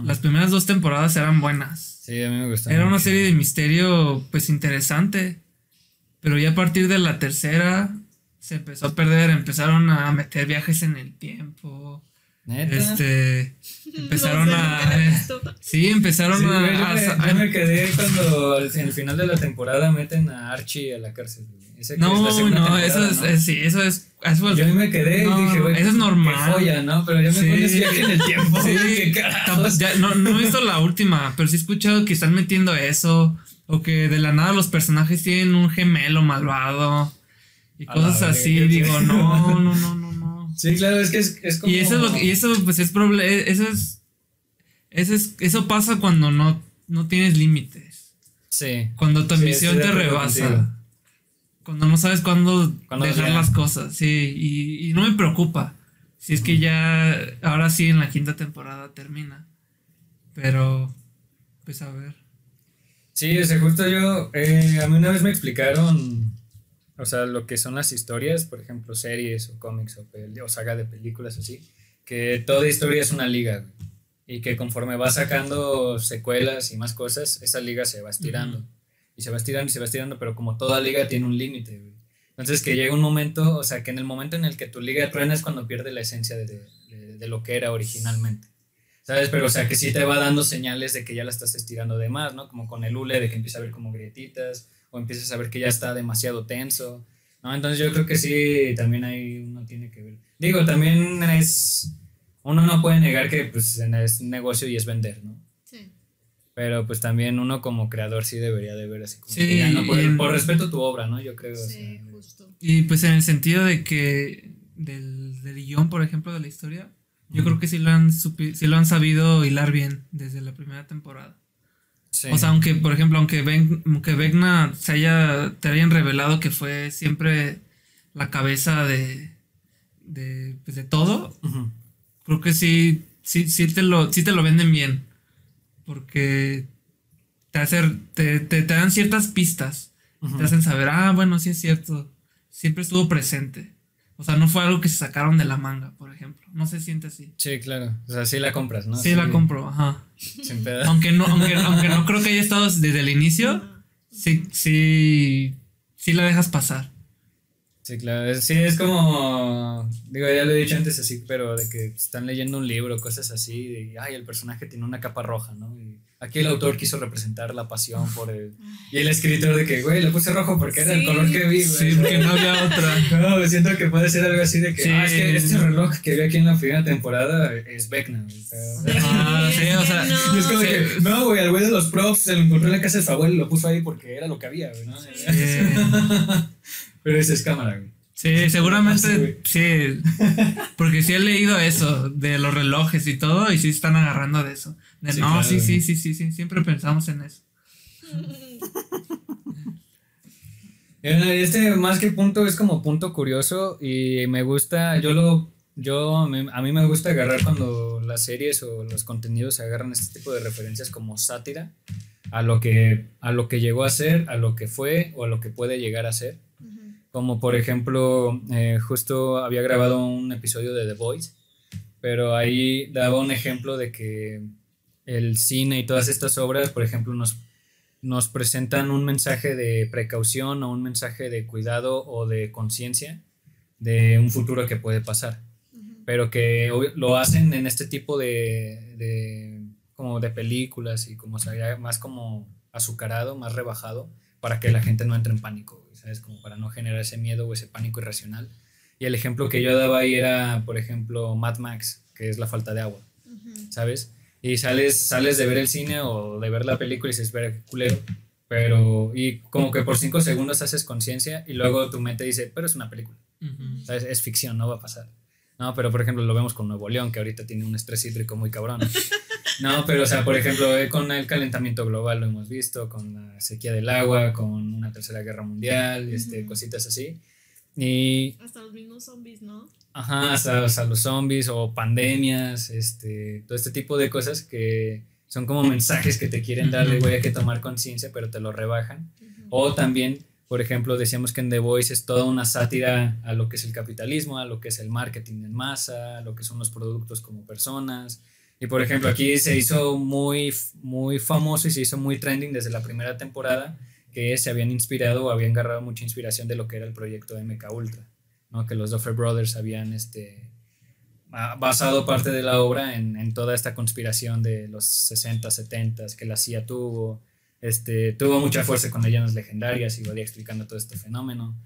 las primeras dos temporadas eran buenas. Sí, a mí me gustó. Era una serie de misterio pues interesante. Pero ya a partir de la tercera se empezó a perder, empezaron a meter viajes en el tiempo. ¿Neta? Este empezaron No sé, a visto. Sí, empezaron Sí, a, yo, a- me, a- yo me quedé cuando al- en el final de la temporada meten a Archie a la cárcel. Ese que es la No, no, eso es, ¿no? es- sí, eso es eso es- Yo me quedé No, y dije, güey, eso es normal. joya, ¿no? Pero ya me Sí. pones viaje en el tiempo. Sí, ¿Qué carajos? ya, no, no he visto la última, pero sí he escuchado que están metiendo eso. O que de la nada los personajes tienen un gemelo malvado. Y A cosas así. Digo, no, no, no, no, no. Sí, claro, es que es, es como. Y eso, es lo que- y eso pues es proble- eso es, eso es, eso pasa cuando no, no tienes límites. Sí. Cuando tu ambición te rebasa. contigo. Cuando no sabes cuándo Cuándo dejar ya. las cosas. Sí, y, y no me preocupa. Si es que ya, ahora sí en la quinta temporada termina. Pero, pues a ver. Sí, o sea, justo yo, eh, a mí una vez me explicaron, o sea, lo que son las historias, por ejemplo, series o cómics o, o saga de películas así, que toda historia es una liga, güey, y que conforme va sacando secuelas y más cosas, esa liga se va estirando, y se va estirando y se va estirando, pero como toda liga tiene un límite, güey. Entonces que llega un momento, o sea, que en el momento en el que tu liga truena es cuando pierde la esencia de, de- de lo que era originalmente. ¿Sabes? Pero, o sea, que sí te va dando señales de que ya la estás estirando de más, ¿no? Como con el hule, de que empieza a ver como grietitas, o empiezas a ver que ya está demasiado tenso, ¿no? Entonces yo creo que sí, también ahí uno tiene que ver. Digo, también es, uno no puede negar que pues es negocio y es vender, ¿no? Sí. Pero pues también uno como creador sí debería de ver así como Sí, que ya no por, respeto a tu obra, ¿no? Yo creo. o Sí, sea, justo. Y pues en el sentido de que del, del guion, por ejemplo, de la historia, yo creo que sí lo, han supi- sí lo han sabido hilar bien desde la primera temporada. Sí. O sea, aunque, por ejemplo, aunque, Ven- aunque Vecna se haya, te hayan revelado que fue siempre la cabeza de, de, pues, de todo, creo que sí, sí, sí, te lo, sí te lo venden bien. Porque te, hace- te, te, te dan ciertas pistas. Te hacen saber, ah, bueno, sí es cierto. Siempre estuvo presente. O sea, no fue algo que se sacaron de la manga, por ejemplo. No se siente así. Sí, claro. O sea, sí la compras, ¿no? sí, la compro, ajá. Sin pedo. Aunque no, aunque, aunque no creo que haya estado desde el inicio, sí, sí, sí la dejas pasar. Sí, claro. Sí, es como. Digo, ya lo he dicho antes así, pero de que están leyendo un libro, cosas así, de, ay, el personaje tiene una capa roja, ¿no? Y aquí el autor quiso representar la pasión por el. Y el escritor de que, güey, le puse rojo porque era el color que vi, güey. Sí, porque no había otra. No, siento que puede ser algo así de que, Sí. ah, es que este reloj que vi aquí en la primera temporada es sea, Ah, sí, o sea, y es como Sí. que, no, güey, al güey de los props se lo encontró en la casa de su abuelo y lo puso ahí porque era lo que había, güey, ¿no? Pero esa es cámara, güey. Sí, seguramente sí. Porque sí he leído eso, de los relojes y todo, y sí están agarrando de eso. De, Sí, no, claro, sí, sí, sí, sí, sí, siempre pensamos en eso. Este más que punto es como punto curioso y me gusta, yo lo, yo, a mí, a mí me gusta agarrar cuando las series o los contenidos se agarran este tipo de referencias como sátira a lo que, a lo que llegó a ser, a lo que fue o a lo que puede llegar a ser. Como por ejemplo, eh, justo había grabado un episodio de The Voice, pero ahí daba un ejemplo de que el cine y todas estas obras, por ejemplo, nos, nos presentan un mensaje de precaución o un mensaje de cuidado o de conciencia de un futuro que puede pasar, pero que lo hacen en este tipo de, de- como de películas y como más como azucarado, más rebajado, para que la gente no entre en pánico, ¿sabes? Como para no generar ese miedo o ese pánico irracional. Y el ejemplo que yo daba ahí era, por ejemplo, Mad Max, que es la falta de agua, ¿sabes? Y sales, sales de ver el cine o de ver la película y dices, ver culero. Pero, y como que por cinco segundos haces conciencia y luego tu mente dice, pero es una película. ¿sabes? Es ficción, no va a pasar. No, pero por ejemplo lo vemos con Nuevo León, que ahorita tiene un estrés hídrico muy cabrón. No, pero o sea, por ejemplo, eh, con el calentamiento global lo hemos visto, con la sequía del agua, con una tercera guerra mundial, este, cositas así. Y Hasta los mismos zombies, ¿no? Ajá, hasta, hasta los zombies o pandemias, este, todo este tipo de cosas que son como mensajes que te quieren dar de, güey, hay que tomar conciencia, pero te lo rebajan. O también, por ejemplo, decíamos que en The Voice es toda una sátira a lo que es el capitalismo, a lo que es el marketing en masa, a lo que son los productos como personas. Y por ejemplo, aquí se hizo muy, muy famoso y se hizo muy trending desde la primera temporada que se habían inspirado o habían agarrado mucha inspiración de lo que era el proyecto MK Ultra. ¿no? que los Duffer Brothers habían este, ba- basado parte de la obra en, en toda esta conspiración de los 60, 70, que la CIA tuvo. Este, tuvo mucha fuerza con leyendas legendarias y valía explicando todo este fenómeno.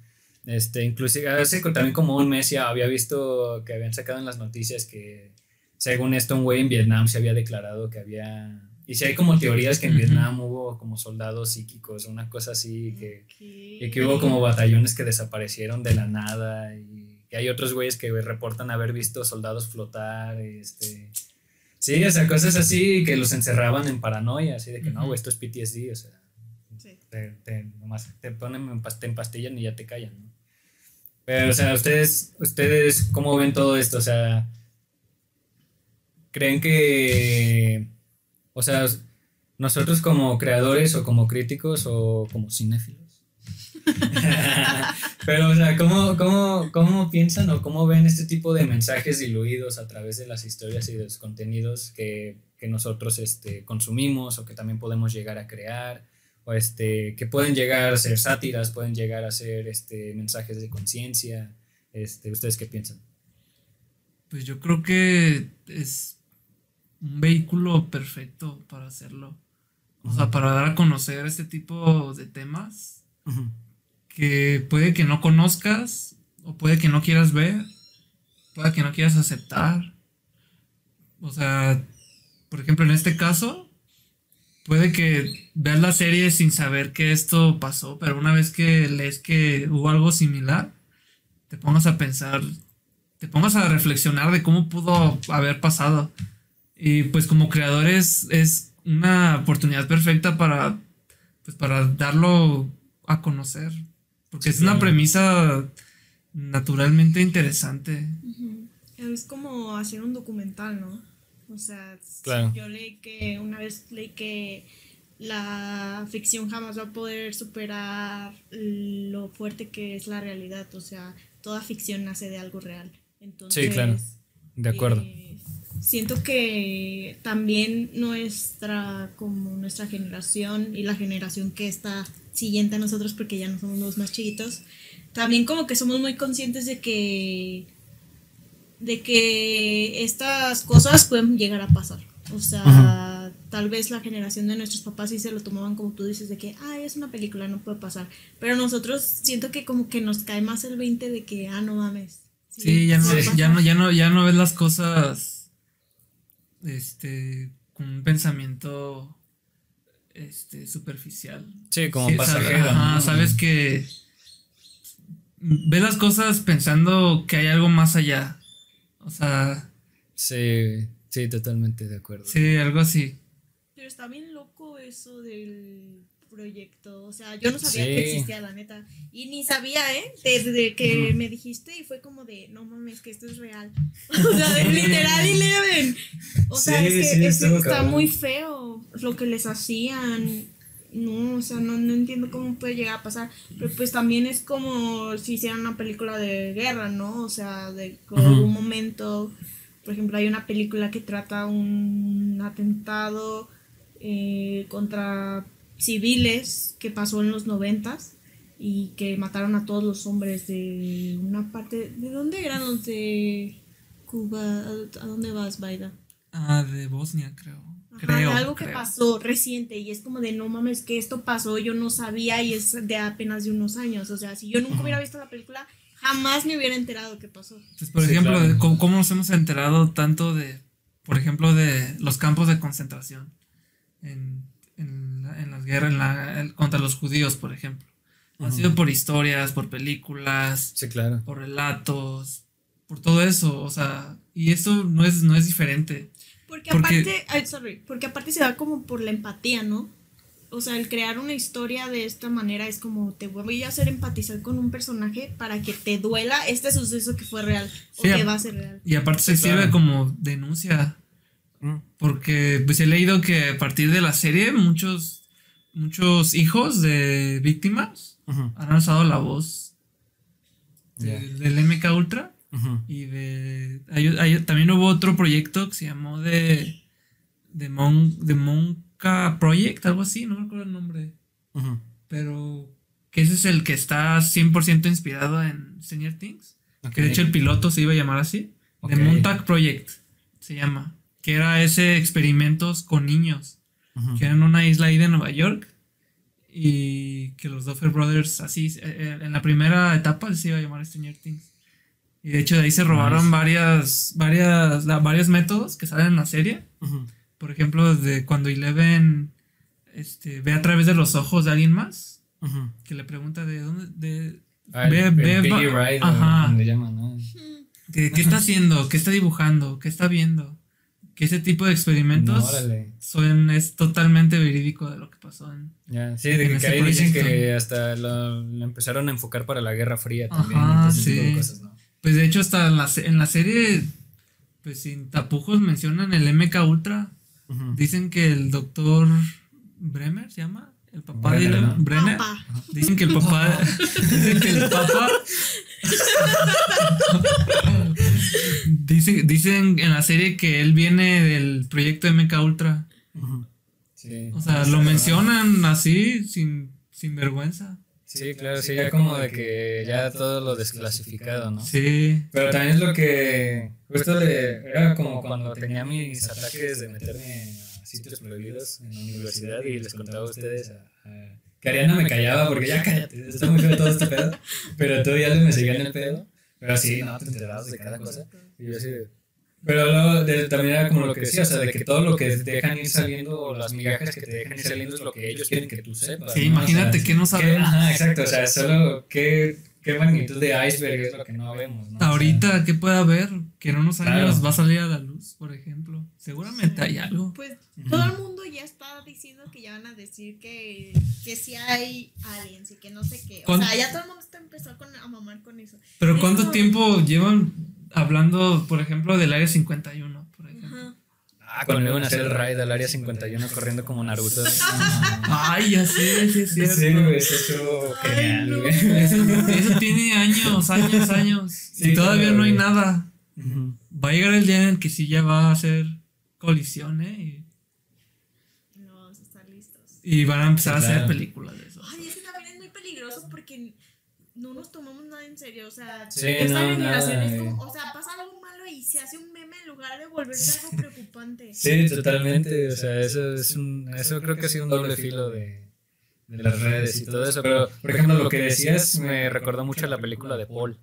Este, inclusive hace también como un mes ya había visto que habían sacado en las noticias que según esto un güey en Vietnam se había declarado que había... Y si hay como teorías que en. Vietnam hubo como soldados psíquicos, una cosa así que... Y Y que hubo como batallones que desaparecieron de la nada y que hay otros güeyes que reportan haber visto soldados flotar, este... Sí, o sea, cosas así que los encerraban en paranoia, así de que no, güey, esto es PTSD, o sea, Sí. te, te, nomás te ponen te empastillan y ya te callan, ¿no? Pero, o sea, ustedes, ustedes, ¿cómo ven todo esto? O sea, ¿creen que, o sea, nosotros como creadores o como críticos o como cinéfilos? Pero, o sea, ¿cómo, cómo, cómo piensan o cómo ven este tipo de mensajes diluidos a través de las historias y de los contenidos que, que nosotros este, consumimos o que también podemos llegar a crear? O este, que pueden llegar a ser sátiras, pueden llegar a ser este, mensajes de conciencia. Este, ¿Ustedes qué piensan? Pues yo creo que es un vehículo perfecto para hacerlo. O sea, para dar a conocer este tipo de temas que puede que no conozcas o puede que no quieras ver, puede que no quieras aceptar. O sea, por ejemplo, en este caso, puede que veas la serie sin saber que esto pasó, pero una vez que lees que hubo algo similar, te pongas a pensar, te pongas a reflexionar de cómo pudo haber pasado. Y pues como creadores es una oportunidad perfecta para, pues para darlo a conocer. Porque es una premisa naturalmente interesante. Es como hacer un documental, ¿no? O sea, Claro. yo leí que una vez leí que la ficción jamás va a poder superar lo fuerte que es la realidad. O sea, toda ficción nace de algo real. Entonces, claro. De acuerdo. eh, siento que también nuestra, como nuestra generación y la generación que está siguiente a nosotros, porque ya no somos los más chiquitos, también como que somos muy conscientes de que de que estas cosas pueden llegar a pasar. O sea, tal vez la generación de nuestros papás sí se lo tomaban como tú dices, de que, ah, es una película, no puede pasar. Pero nosotros siento que como que nos cae más el 20 de que, ah, no mames. Sí, ya no, ya no, ya no, ya no ves las cosas este con un pensamiento este superficial. Sí, como Sí, pasajero. ajá, sabes que ves las cosas pensando que hay algo más allá. O sea, Sí, sí, totalmente de acuerdo. sí, algo así. Pero está bien loco eso del proyecto. O sea, yo no sabía Sí. que existía, la neta. Y ni sabía, ¿eh? Desde que me dijiste y fue como de, no mames, que esto es real. O sea, de literal Eleven. O sea, Sí, es que, sí, es que estuvo está cabrón. muy feo lo que les hacían. No, o sea, no, no entiendo cómo puede llegar a pasar. Pero pues también es como si hicieran una película de guerra, ¿no? O sea, de con un momento. Por ejemplo, hay una película que trata un atentado eh, contra civiles que pasó en los noventas y que mataron a todos los hombres de una parte. ¿De dónde eran los de Cuba? ¿A dónde vas, Baida? Ah, de Bosnia, creo. Ajá, creo. de algo que pasó reciente y es como de no mames que esto pasó, yo no sabía y es de apenas de unos años. O sea, si yo nunca hubiera visto la película, jamás me hubiera enterado qué pasó. Pues, por Sí, ejemplo, claro. de cómo, cómo nos hemos enterado tanto de, por ejemplo, de los campos de concentración en, en, la- en las guerras en la- contra los judíos, por ejemplo. Ha sido por historias, por películas, Sí, claro. por relatos, por todo eso, o sea, y eso no es, no es diferente. Porque, Porque- aparte, ay, sorry, porque aparte se da como por la empatía, ¿no? O sea, el crear una historia de esta manera es como te voy a hacer empatizar con un personaje para que te duela este suceso que fue real o Sí, que va a ser real. Y aparte Sí, se sirve como denuncia, Mm. porque pues he leído que a partir de la serie muchos, muchos hijos de víctimas han alzado la voz de- del MK Ultra y de hay- hay- también hubo otro proyecto que se llamó de de, Mon, de Monka Project algo así no me acuerdo el nombre. Pero que ese es el que está 100% inspirado en Stranger Things que de hecho el piloto se iba a llamar así. The Montag Project se llama que era ese experimentos con niños Ujú. que era en una isla ahí de Nueva York y que los Duffer Brothers así eh, eh, en la primera etapa se iba a llamar Stranger Things y de hecho de ahí se robaron Nice. varias varias la- varios métodos que salen en la serie Ujú. por ejemplo de cuando Eleven este, ve a través de los ojos de alguien más Ujú. que le pregunta de dónde de Ah, el- Ve- el ve- va- Ride, ajá. llaman, ¿no? ¿Qué, qué está haciendo? ¿Qué está dibujando? ¿Qué está viendo? Que ese tipo de experimentos No, órale. son, es totalmente verídico de lo que pasó en... Ya, sí, de En que, ahí dicen que hasta lo, lo empezaron a enfocar para la Guerra Fría también. Ajá, tipo de sí. cosas, ¿no? Pues de hecho hasta en la, en la serie, pues sin tapujos mencionan el MK Ultra. Ujú. Dicen que el doctor Bremer se llama, el papá Brenner, de ¿no? Brenner. Papá. Dicen que el papá, dicen que el papá, dicen, dicen en la serie que él viene del proyecto MK Ultra. Sí. O sea, lo mencionan así, sin, sin vergüenza. Sí, claro, sí, ya como de que ya todo lo desclasificado, ¿no? Sí. Pero también es lo que. Justo le, era como cuando tenía mis ataques de meterme a sitios prohibidos en la universidad y les contaba a ustedes a, a- que Ariana me callaba porque ya cállate, está muy feo todo este pedo. Pero tú ya me seguían el pedo. Pero sí, no, te enterabas de cada cosa. Y yo así de- Pero luego de- también era como lo que decía, o sea, de que todo lo que dejan ir saliendo, o las migajas que te dejan ir saliendo es lo que ellos quieren que tú sepas. Sí, ¿no? O imagínate sea, que no sabemos. Ajá, exacto, o sea, solo qué, qué magnitud de iceberg es lo que no vemos, ¿no? O sea, Ahorita, ¿qué puede haber? Que en unos años Claro. va a salir a la luz, por ejemplo. Seguramente hay algo. Pues todo el mundo ya está diciendo que ya van a decir que, que sí hay aliens y que no sé qué. O ¿Cuán- sea, ya todo el mundo está empezando con, a mamar con eso. Pero ¿cuánto Eso- tiempo llevan hablando, por ejemplo, del área 51? Por ejemplo? Ajá. Ah, cuando iban a hacer el raid al área 51 corriendo como Naruto. Ay, ya sé, sí es cierto. Sí, güey, eso estuvo genial, no. güey. Eso, eso tiene años, años, años. Sí, y todavía claro, no hay güey. nada. Va a llegar el día en el que sí ya va a hacer colisión, ¿eh? No vamos a estar listos. Y, y van a empezar Sí, a hacer películas de eso. Ay, es que también es muy peligroso porque no nos tomamos en serio. O sea, Sí, esta no, generación nada, es como, o sea, pasa algo malo y se hace un meme en lugar de volverse algo preocupante. Sí, totalmente. O sea, eso es un, eso creo que ha sido un doble filo de, de las redes y todo eso. Pero, por ejemplo, lo que decías me recordó mucho a la película de Paul,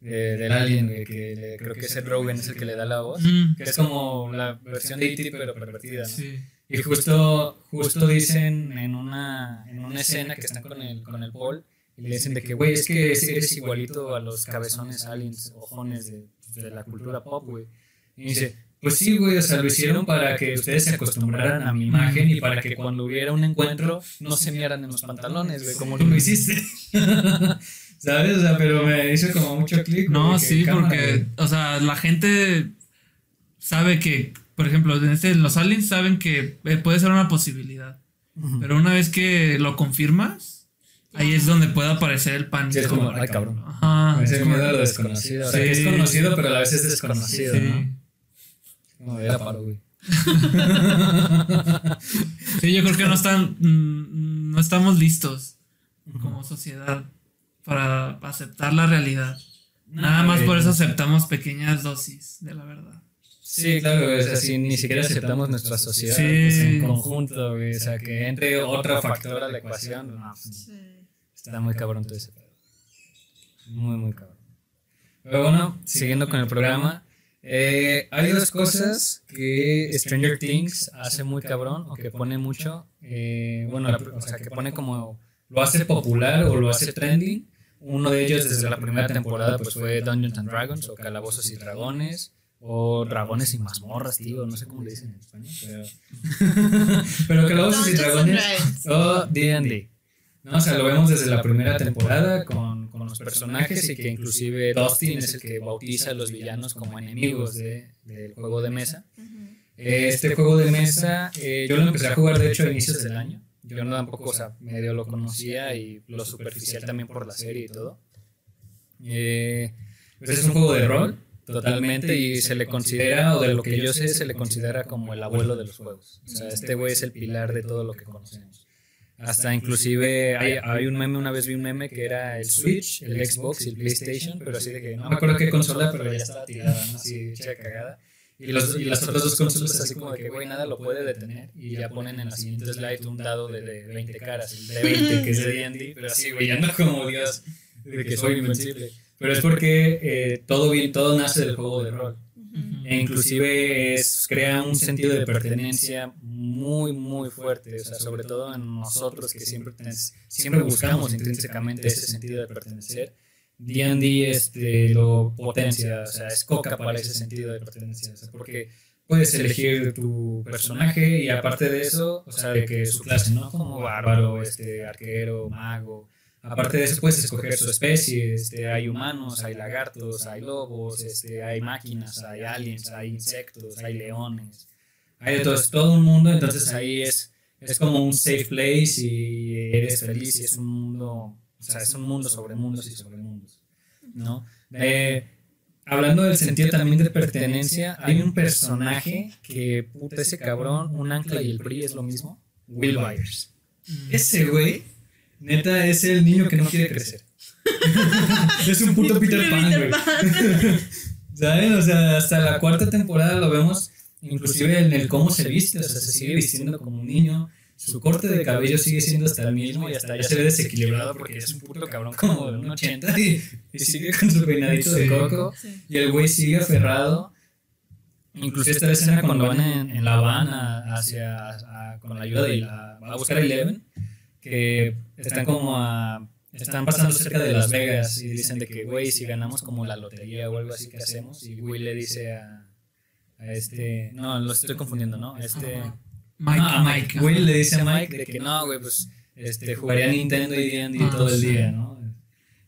de- del Alien, que le- creo que Seth Rogen es el que le da la voz, Mm, que es como la versión de E.T. pero pervertida, ¿no? sí. Y justo, justo dicen en una, en una escena que están con el, con el Paul y le dicen de que, güey, es que eres igualito a los cabezones aliens, ojones de, de la cultura pop, güey. Y dice, pues sí, güey, o sea, lo hicieron para que ustedes se acostumbraran a mi imagen y para que cuando hubiera un encuentro no se miaran en los pantalones, güey, como tú lo hiciste. ¿Sabes? O sea, pero me hizo como mucho clic. No, sí, cámara, porque, güey. o sea, la gente sabe que, por ejemplo, en este, los aliens saben que eh, puede ser una posibilidad. Pero una vez que lo confirmas, ahí es donde puede aparecer el pánico. Sí, es como, ay, cabrón. Ajá. Es como- miedo a lo desconocido. O sea, que es Sí. conocido, pero a la vez es desconocido, Sí. ¿no? Como era paro, güey. Sí, yo creo que no están, mm, no estamos listos como sociedad para aceptar la realidad. Nada más por eso aceptamos pequeñas dosis de la verdad. Sí, claro, güey, o sea, si ni siquiera aceptamos nuestra sociedad Sí. pues, en conjunto, güey, o sea, que entre otro factor a la ecuación, no, pues, Sí. Está muy cabrón todo ese pedo. Muy, muy cabrón. Pero bueno, siguiendo con el programa, eh, hay dos cosas que Stranger Things hace muy cabrón o que pone mucho, eh, bueno, la- o sea, que pone como, lo hace popular o lo hace trending. Uno de ellos desde la primera temporada pues fue Dungeons and Dragons o Calabozos y Dragones o Dragones y Mazmorras, tío, no sé cómo le dicen en español, pero... pero Calabozos y Dragones Dragons. o D&D. ¿No? O sea, lo vemos desde la primera temporada con, con los personajes y que inclusive Dustin es el que bautiza a los villanos como enemigos de- del juego de mesa. Este juego de mesa, eh, yo lo empecé a jugar de hecho a inicios del año. Yo no tampoco, o sea, medio lo conocía y lo superficial también por la serie y todo. Eh, pues es un juego de rol, totalmente, y se le considera, o de lo que yo sé, se le considera como el abuelo de los juegos. O sea, este güey es el pilar de todo lo que conocemos. Hasta inclusive hay, hay un meme, una vez vi un meme que era el Switch, el Xbox y el PlayStation, pero así de que no me acuerdo qué consola, pero ya estaba tirada, ¿no? Así, hecha cagada. Y, los, y las otras dos consolas así como de que, güey, nada lo puede detener. Y ya ponen en la siguiente slide un dado de, de 20 caras, el de 20 que es de D&D, pero así, güey, ando como Dios, de que soy invencible. Pero es porque eh, todo, bien, todo nace del juego de rol. E inclusive es, crea un sentido de pertenencia muy, muy fuerte, o sea, sobre todo en nosotros que siempre, siempre buscamos intrínsecamente ese sentido de pertenecer. D&D este, lo potencia, o sea, es coca para ese sentido de pertenencia, o sea, porque puedes elegir tu personaje y aparte de eso, o sea, de que su clase, ¿no? Como bárbaro, este, arquero, mago, Aparte de eso, puedes escoger su especie. Este, hay humanos, hay lagartos, hay lobos, este, hay máquinas, hay aliens, hay insectos, hay leones. Hay de todo, todo un mundo, entonces ahí es, es como un safe place y eres feliz y es un mundo, o sea, es un mundo sobre mundos y sobre mundos. ¿no? Eh, hablando del sentido también de pertenencia, hay un personaje que, puta, ese cabrón, un ancla y el PRI es lo mismo, Will Byers. Ese güey Neta es el niño que no quiere crecer. es un puto Peter Pan, güey. ¿Saben? O sea, hasta la cuarta temporada lo vemos, inclusive en el cómo se viste, o sea, se sigue vistiendo como un niño. Su corte de cabello sigue siendo hasta el mismo y hasta ya se ve desequilibrado porque es un puto cabrón como de un 80 y, sigue con su peinadito de coco. Y el güey sigue aferrado. Incluso esta escena cuando van en, La Habana hacia, con la ayuda de la, va a buscar a Eleven que están como a, están pasando cerca de Las Vegas y dicen de que, güey, si ganamos como la lotería o algo así, ¿qué hacemos? Y Will le dice a, a este, no, lo estoy confundiendo, ¿no? Este, Mike, a Mike. Will le dice a Mike de que no, güey, pues este, jugaría Nintendo y D&D todo el día, ¿no?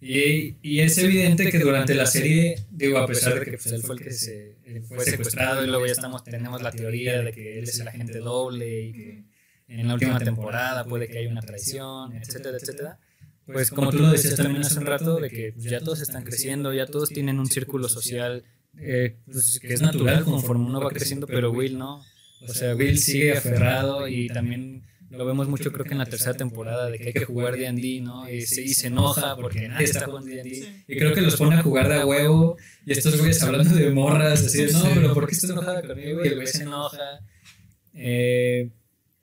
Y, y, es evidente que durante la serie, digo, a pesar de que pues, él fue el que se fue secuestrado y luego ya estamos, tenemos la teoría de que él es el agente doble y que en la última temporada puede que haya una traición, etcétera, etcétera. Pues como tú lo decías también hace un rato, de que ya todos están creciendo, ya todos tienen un círculo social eh, pues, que es natural conforme uno va creciendo, pero Will no. O sea, Will sigue aferrado y también lo vemos mucho creo que en la tercera temporada de que hay que jugar D&D, ¿no? Y se, y se enoja porque nadie está jugando D&D. Y creo que los pone a jugar de a huevo y estos güeyes hablando de morras, así no, pero ¿por qué estás enojada conmigo? Y el güey se enoja. Eh,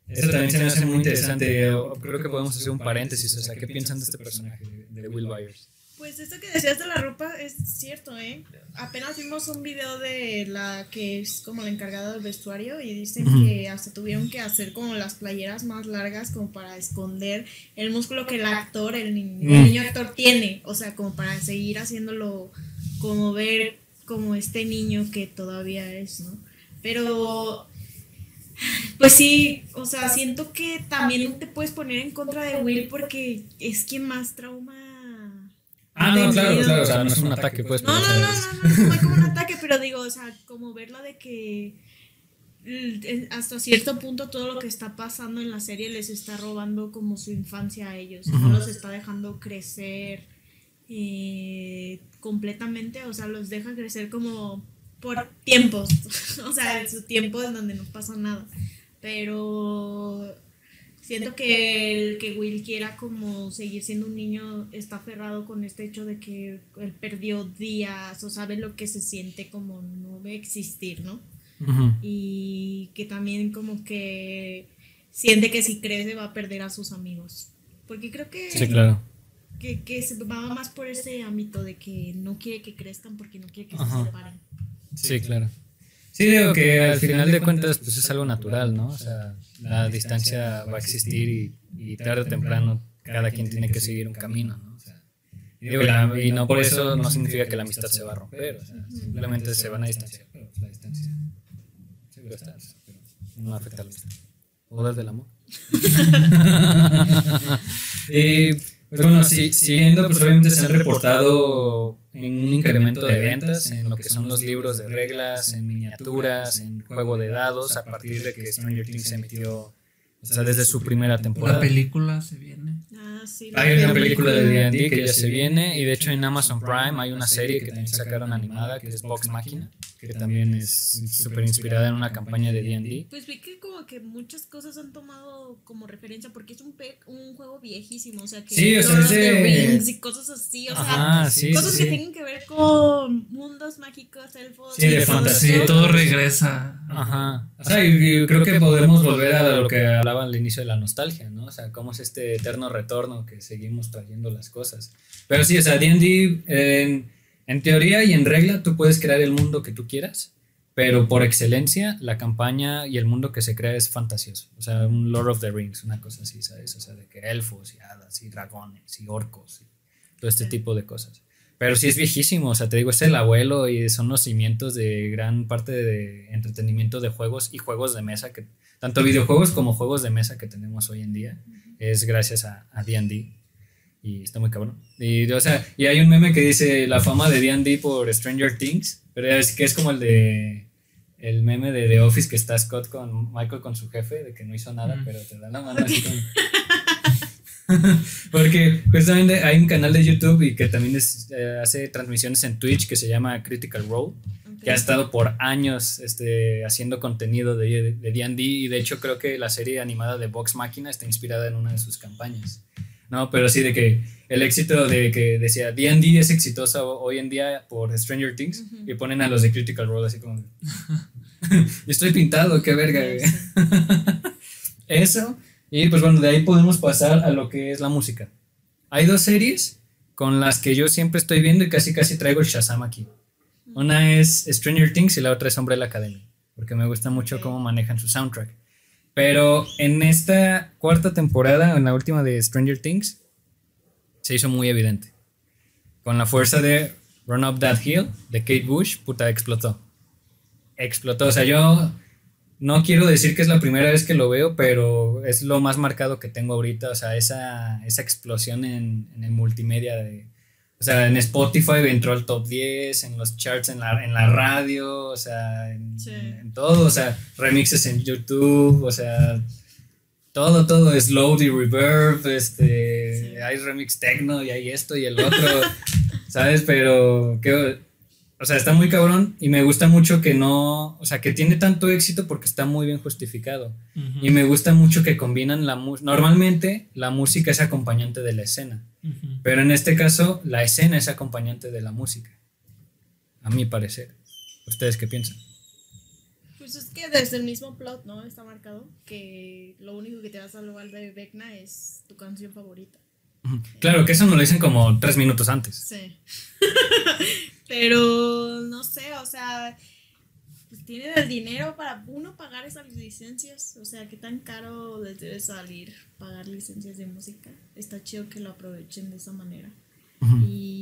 eso también se me hace muy interesante. Creo que podemos hacer un paréntesis. O sea, ¿qué piensan de este personaje de Will Byers? Pues esto que decías de la ropa es cierto, ¿eh? Apenas vimos un video de la que es como la encargada del vestuario y dicen que hasta tuvieron que hacer como las playeras más largas como para esconder el músculo que el actor, el, niño actor tiene, o sea, como para seguir haciéndolo como ver como este niño que todavía es, ¿no? Pero pues sí, o sea, siento que también te puedes poner en contra de Will porque es quien más trauma. Ah, no, claro, claro, o sea, no es un ataque, pues. No, no, no, no, no, no, es como un ataque, pero digo, o sea, como verlo de que hasta cierto punto todo lo que está pasando en la serie les está robando como su infancia a ellos, no los está dejando crecer eh, completamente, o sea, los deja crecer como por tiempos, o sea, su tiempo en donde no pasa nada. Pero siento que el que Will quiera como seguir siendo un niño está aferrado con este hecho de que él perdió días o sabe lo que se siente como no existir, ¿no? Y que también como que siente que si crece va a perder a sus amigos. Porque creo que... Sí, claro. Que, que se va más por ese ámbito de que no quiere que crezcan porque no quiere que se separen. Sí, claro. Sí, digo que al final de cuentas pues es algo natural, ¿no? O sea, la distancia va a existir y, tarde o temprano cada quien tiene que seguir un camino, ¿no? O sea, y, no por eso no significa que la amistad se va a romper, o sea, simplemente se van a distanciar, pero la distancia seguro está, pero no afecta a la amistad. Poder del amor. y pues bueno, sí, siguiendo, pues obviamente se han reportado en un incremento de ventas en lo que son los libros de reglas, en miniaturas, en juego de dados, a partir de que Stranger Things se emitió, o sea, desde su primera temporada. La película se viene. Ah, sí, hay una película de D&D que ya se viene y de hecho en Amazon Prime hay una serie que también sacaron animada que es Box Máquina que también es súper inspirada en una campaña de D&D. Pues vi que que muchas cosas han tomado como referencia porque es un, un juego viejísimo, o sea que sí, o sea, es de... Rings y cosas así, o sea, cosas que tienen que ver con mundos mágicos, elfos. Sí, de fantasía, todo regresa. Ajá. O sea, y, creo que podemos volver a lo que hablaba al inicio de la nostalgia, ¿no? O sea, cómo es este eterno retorno que seguimos trayendo las cosas. Pero sí, o sea, D&D... En, en teoría y en regla tú puedes crear el mundo que tú quieras, pero por excelencia la campaña y el mundo que se crea es fantasioso. O sea, un Lord of the Rings, una cosa así, ¿sabes? O sea, de que elfos y hadas y dragones y orcos y todo este tipo de cosas. Pero sí es viejísimo, o sea, te digo, es el abuelo y son los cimientos de gran parte de entretenimiento de juegos y juegos de mesa, que tanto videojuegos como juegos de mesa que tenemos hoy en día, es gracias a a D&D. Y está muy cabrón. Y, o sea, y hay un meme que dice la fama de D&D por Stranger Things, pero es que es como el de el meme de The Office que está Scott con Michael con su jefe, de que no hizo nada, Mm. pero te da la mano así como... Porque justamente hay un canal de YouTube y que también es, eh, hace transmisiones en Twitch que se llama Critical Role, que ha estado por años este, haciendo contenido de de D&D y de hecho creo que la serie animada de Vox Machina está inspirada en una de sus campañas. No, pero sí de que el éxito de que decía D&D es exitosa ho- hoy en día por Stranger Things y ponen a los de Critical Role así como... Estoy pintado, qué verga. güey". Eso. Y pues bueno, de ahí podemos pasar a lo que es la música. Hay dos series con las que yo siempre estoy viendo y casi casi traigo el Shazam aquí. Una es Stranger Things y la otra es Umbrella Academy, porque me gusta mucho cómo manejan su soundtrack. Pero en esta cuarta temporada, en la última de Stranger Things, se hizo muy evidente. Con la fuerza de Run Up That Hill de Kate Bush, puta, explotó. Explotó. O sea, yo no quiero decir que es la primera vez que lo veo, pero es lo más marcado que tengo ahorita. O sea, esa, esa explosión en, en el multimedia. De, o sea, en Spotify entró al top 10, en los charts, en la, en la radio, o sea, en, Sí. en todo. O sea, remixes en YouTube, o sea, todo, todo es load y reverb. Este, Sí. Hay remix techno y hay esto y el otro, ¿sabes? Pero, que, o sea, está muy cabrón y me gusta mucho que no, o sea, que tiene tanto éxito porque está muy bien justificado. Y me gusta mucho que combinan la música. Normalmente la música es acompañante de la escena, pero en este caso la escena es acompañante de la música. A mi parecer. ¿Ustedes qué piensan? Pues es que desde el mismo plot, ¿no? Está marcado que lo único que te va a salvar de Vecna es tu canción favorita. Claro, que eso nos lo dicen como tres minutos antes. Sí. Pero no sé, o sea, pues tienen el dinero para uno pagar esas licencias. O sea, qué tan caro les debe salir pagar licencias de música. Está chido que lo aprovechen de esa manera. Y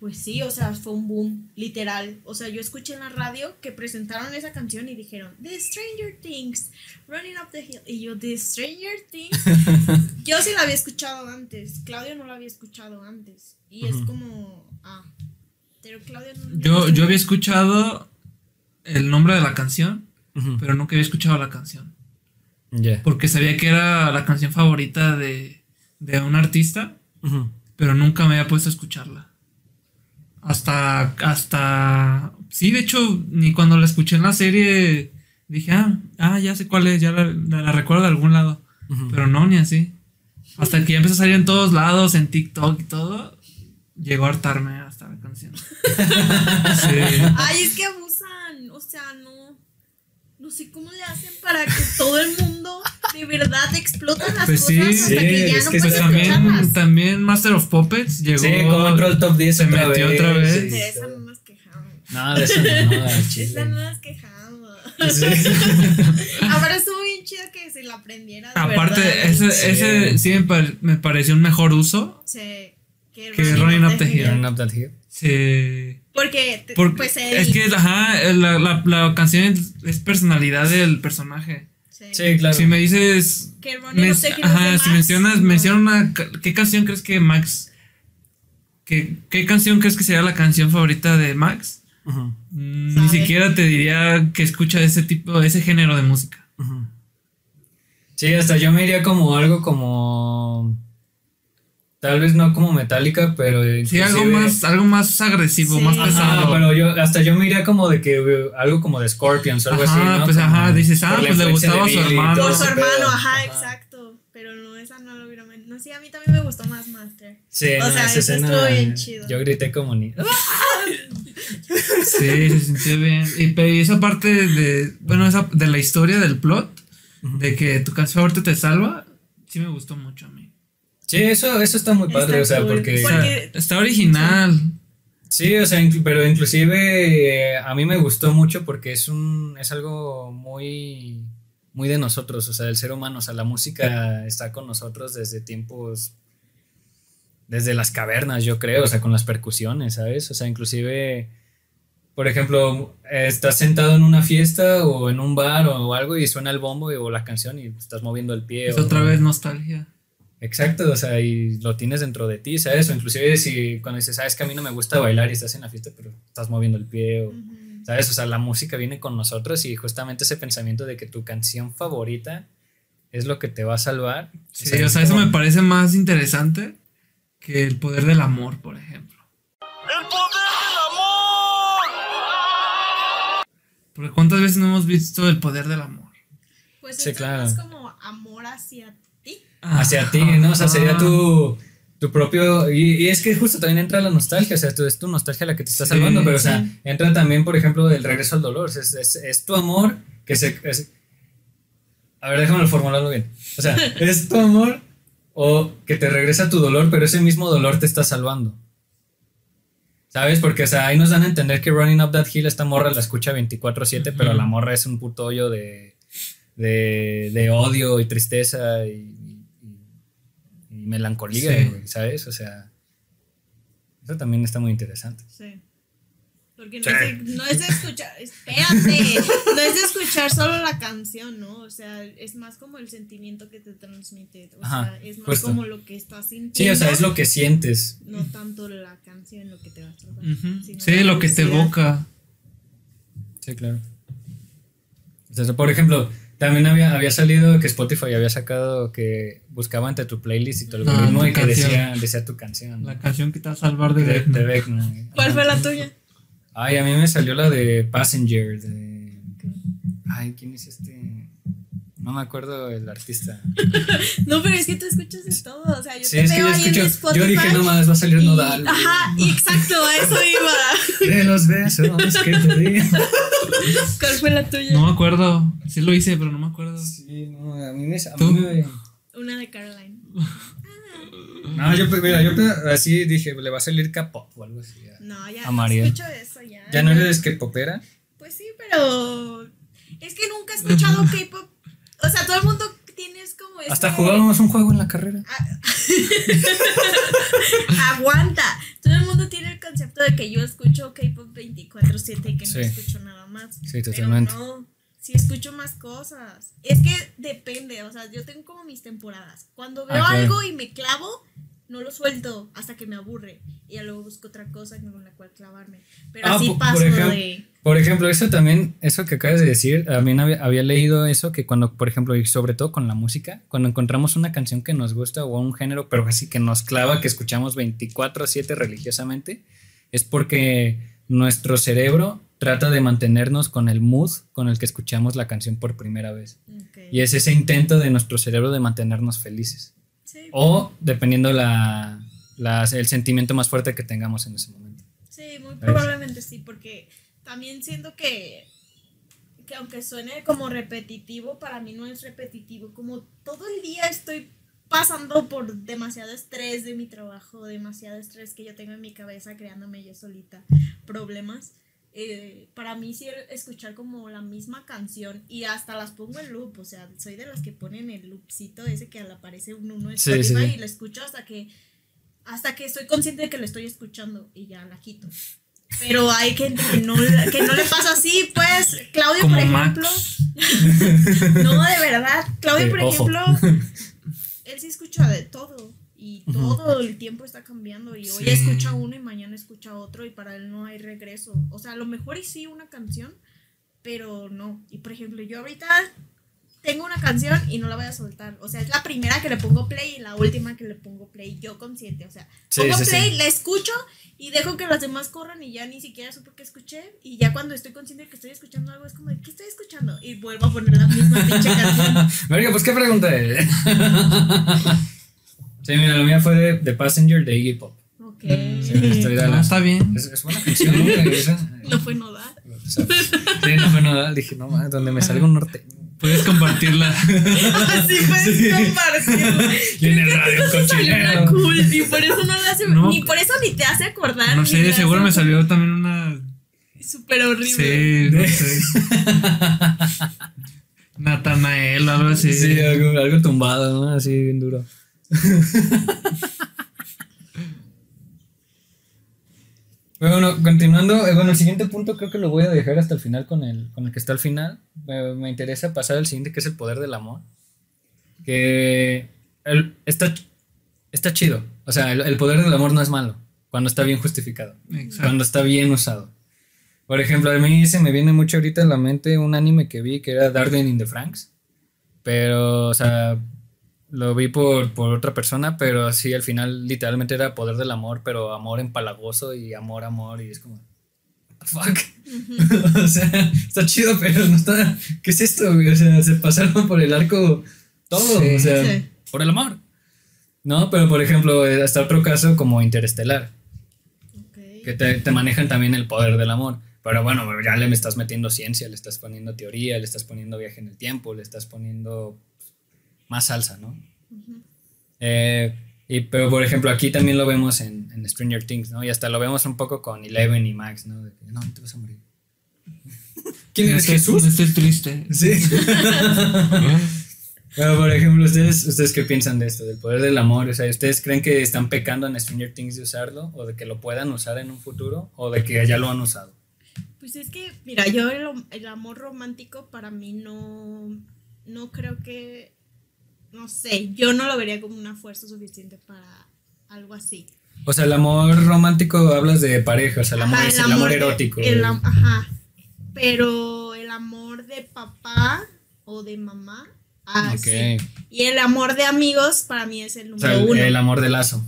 pues sí, o sea, fue un boom, literal. O sea, yo escuché en la radio que presentaron esa canción y dijeron, The Stranger Things, Running Up the Hill. Y yo, The Stranger Things. yo sí la había escuchado antes. Claudio no la había escuchado antes. Y es como, ah. Pero Claudio no. Yo, yo había escuchado el nombre de la canción, pero nunca había escuchado la canción. Ya. Porque sabía que era la canción favorita de, de un artista, pero nunca me había puesto a escucharla. Hasta, hasta, sí, de hecho, ni cuando la escuché en la serie dije, ah, ah ya sé cuál es, ya la, la- la recuerdo de algún lado. Pero no, ni así. Hasta que ya empezó a salir en todos lados, en TikTok y todo, llegó a hartarme hasta la canción. sí. Ay, es que abusan. O sea, no. No sé cómo le hacen para que todo el mundo de verdad exploten las Pues sí, cosas hasta sí, que ya es no que Pues también, también Master of Puppets llegó. Sí, como entró al top 10 se otra metió vez. otra vez. sí, De esa no nos quejamos. No, de eso no, De chile. esa no nos quejamos. Sí. Ahora estuvo bien chido que se la aprendiera. De Aparte, verdad. ese, Sí. ese sí me, pare- me pareció un mejor uso. Sí, que Que Running Up the Hill. Sí. Porque, pues es que, ajá, la, la, la canción es, es personalidad del personaje. sí. Sí, claro. Si me dices. Que es ajá, si Max, mencionas, ¿no? menciona una. ¿Qué canción crees que Max. ¿Qué, ¿Qué canción crees que sería la canción favorita de Max? Mm, Ni Sabe. siquiera te diría que escucha ese tipo, ese género de música. ujú. Sí, hasta yo me iría como algo como. Tal vez no como metálica, pero. Sí, algo más, algo más agresivo, Sí. más pesado. Ajá, pero yo hasta yo me iría como de que eh, algo como de Scorpions o algo Ajá, así, ¿no? pues, Como ajá, dices, ah, pues, le gustaba a su hermano. Por su hermano, ajá, exacto. Pero no, esa no lo hubiera. men- No, sí, a mí también me gustó más Master. Sí, O no, sea, esa escena, estuvo bien chido. Yo grité como ni. Sí, se sintió bien. Y, pero y esa parte de, bueno, esa de la historia del plot, de que tu canción favorita te salva, sí me gustó mucho a mí. Sí, eso, eso está muy padre, Está o sea, cool. porque. Está original. Sí, o sea, inclu- pero inclusive eh, a mí me gustó mucho porque es un es algo muy muy de nosotros, o sea, del ser humano, o sea, la música está con nosotros desde tiempos desde las cavernas, yo creo, o sea, con las percusiones, ¿sabes? O sea, inclusive por ejemplo, estás sentado en una fiesta o en un bar o algo y suena el bombo y- o la canción y estás moviendo el pie. Es o- otra vez nostalgia. Exacto, o sea, y lo tienes dentro de ti, ¿sabes? O inclusive si cuando dices, sabes que a mí no me gusta bailar y estás en la fiesta, pero estás moviendo el pie, o. ¿sabes? O sea, la música viene con nosotros y justamente ese pensamiento de que tu canción favorita es lo que te va a salvar. Sí, o sea, eso me parece más interesante que el poder del amor, por ejemplo. ¡El poder del amor! Porque cuántas veces no hemos visto el poder del amor. Pues Sí, claro. es como amor hacia ti. Hacia ti, ¿no? O sea, sería tu, tu propio... Y, y es que justo también entra la nostalgia, o sea, tu- es tu nostalgia la que te está Sí, salvando, pero o sea, entra también, por ejemplo, el regreso al dolor, o sea, es, es- es tu amor que se... es- a ver, déjame formularlo bien. O sea, es tu amor o que te regresa tu dolor, pero ese mismo dolor te está salvando. ¿Sabes? Porque, o sea, ahí nos dan a entender que Running Up That Hill, esta morra la escucha 24-7, pero la morra es un puto hoyo de, de, de odio y tristeza y melancolía, Sí. güey, ¿sabes? O sea, eso también está muy interesante. Sí. Porque no, Sí. es de, no es de escuchar, espérate, no es de escuchar solo la canción, ¿no? O sea, es más como el sentimiento que te transmite. O Ajá, sea, es más justo. como lo que estás sintiendo. Sí, o sea, es lo que sientes. No tanto la canción lo que te va a tratar. Sí, lo que te evoca. Sí, claro. O sea, por ejemplo, también había, había salido que Spotify había sacado que buscaba entre tu playlist y tu Ah, algoritmo tu y que decía, decía tu canción. La canción que te va a salvar de, de, Vecna. ¿Cuál fue la tuya? Ay, a mí me salió la de Passenger. De... Ay, ¿quién es este? No me acuerdo el artista. No, pero es que tú escuchas de todo. O sea, yo Sí, te es que veo yo ahí en escucho. Spotify. Yo dije, no más, va a salir y- Nodal. Ajá, exacto, a eso iba. De los besos que te di. ¿Cuál fue la tuya? No me acuerdo. Sí lo hice, pero no me acuerdo. Sí, no, a mí me. A ¿Tú? mí me Una de Caroline. no, yo, pues, mira, yo pues, así dije, le va a salir K-pop o algo así. ya. No, ya A no escucho eso ya. ¿Ya no eres K-popera? Pues sí, pero es que nunca he escuchado K-pop. O sea, todo el mundo tienes como este- Hasta jugábamos un juego en la carrera. Aguanta. Todo el mundo tiene el concepto de que yo escucho K-pop 24/7 y que Sí. no escucho nada más. Sí, Pero totalmente. no, sí escucho más cosas. Es que depende, o sea, yo tengo como mis temporadas. Cuando veo Ah, claro. algo y me clavo, no lo suelto hasta que me aburre. Y ya luego busco otra cosa con la cual clavarme. Pero Ah, así po- por paso ejemplo, de. Por ejemplo, eso también, eso que acabas de decir, también había, había leído eso, que cuando, por ejemplo, y sobre todo con la música, cuando encontramos una canción que nos gusta o un género, pero así que nos clava, que escuchamos 24/7 religiosamente, es porque nuestro cerebro trata de mantenernos con el mood con el que escuchamos la canción por primera vez. Y es ese intento de nuestro cerebro de mantenernos felices. Sí, O dependiendo la, las- el sentimiento más fuerte que tengamos en ese momento. Sí, muy probablemente sí, porque también siento que, que aunque suene como repetitivo, para mí no es repetitivo. Como todo el día estoy pasando por demasiado estrés de mi trabajo, demasiado estrés que yo tengo en mi cabeza creándome yo solita problemas. Eh, para mí sí escuchar como la misma canción y hasta las pongo en loop, o sea, soy de las que ponen el loopcito ese que al aparece un uno en Sí, sí, Spotify sí. y lo escucho hasta que hasta que estoy consciente de que lo estoy escuchando y ya la quito. Pero hay gente que no, que no le pasa así, pues. Claudio, Como por ejemplo. no, de verdad. Claudio, Sí, por ojo. ejemplo, él sí escucha de todo. Y todo el tiempo está cambiando. Y hoy Sí. escucha uno y mañana escucha otro. Y para él no hay regreso. O sea, a lo mejor y sí una canción, pero no. Y por ejemplo, yo ahorita tengo una canción y no la voy a soltar. O sea, es la primera que le pongo play y la última que le pongo play. Yo consciente. O sea, Sí, pongo sí, play, la escucho y dejo que las demás corran y ya ni siquiera supe qué escuché. Y ya cuando estoy consciente de que estoy escuchando algo, es como de, ¿qué estoy escuchando? Y vuelvo a poner la misma pinche canción. Verga, pues qué pregunta es. sí, mira, la mía fue de, de Passenger de Iggy Pop. Ok. Sí, estoy de No, la- está bien. Es, es buena canción, ¿no? Fue nodal. sí, no fue nada. Dije, no, mames, donde me salga un norte. Puedes compartirla. Así puedes compartirlo. Y en el radio eso salió cochinero. una cool, y por eso no la hace, No. ni por eso ni te hace acordar. No sé, seguro me salió también una. Súper horrible. Sí, no sé. Natanael algo así. Sí, algo, algo tumbado, ¿no? Así bien duro. Bueno, continuando, eh, bueno, el siguiente punto creo que lo voy a dejar hasta el final con el, con el que está al final. Me, me interesa pasar al siguiente, que es el poder del amor. Que el- está, está chido. O sea, el, el poder del amor no es malo, cuando está bien justificado, Exacto. cuando está bien usado. Por ejemplo, a mí se me viene mucho ahorita en la mente un anime que vi que era Darling in the Franks. Pero, o sea, lo vi por, por otra persona, pero sí, al final literalmente era poder del amor, pero amor empalagoso y amor, amor, y es como, what the fuck. o sea, está chido, pero no está, ¿qué es esto? O sea, se pasaron por el arco todo, Sí. o sea, Sí. por el amor. No, pero por ejemplo, eh, hasta otro caso como Interestelar, Ok. que te, te manejan también el poder del amor. Pero bueno, ya le estás metiendo ciencia, le estás poniendo teoría, le estás poniendo viaje en el tiempo, le estás poniendo más salsa, ¿no? Eh, y, pero por ejemplo, aquí también lo vemos en, en Stranger Things, ¿no? Y hasta lo vemos un poco con Eleven y Max, ¿no? De que, no, te vas a morir. ¿Quién eres Jesús? no Estoy triste. Sí. Pero, por ejemplo, ¿ustedes, ¿ustedes qué piensan de esto? Del poder del amor. O sea, ¿ustedes creen que están pecando en Stranger Things de usarlo? ¿O de que lo puedan usar en un futuro? ¿O de que ya lo han usado? Pues es que, mira, yo el, el amor romántico para mí no, no creo que, no sé, yo no lo vería como una fuerza suficiente para algo así. O sea, el amor romántico hablas de pareja, o sea, el amor Ajá, es el amor erótico. el ajá, pero el amor de papá o de mamá, ah, sí. Y el amor de amigos para mí es el O número sea, uno. el amor de lazo.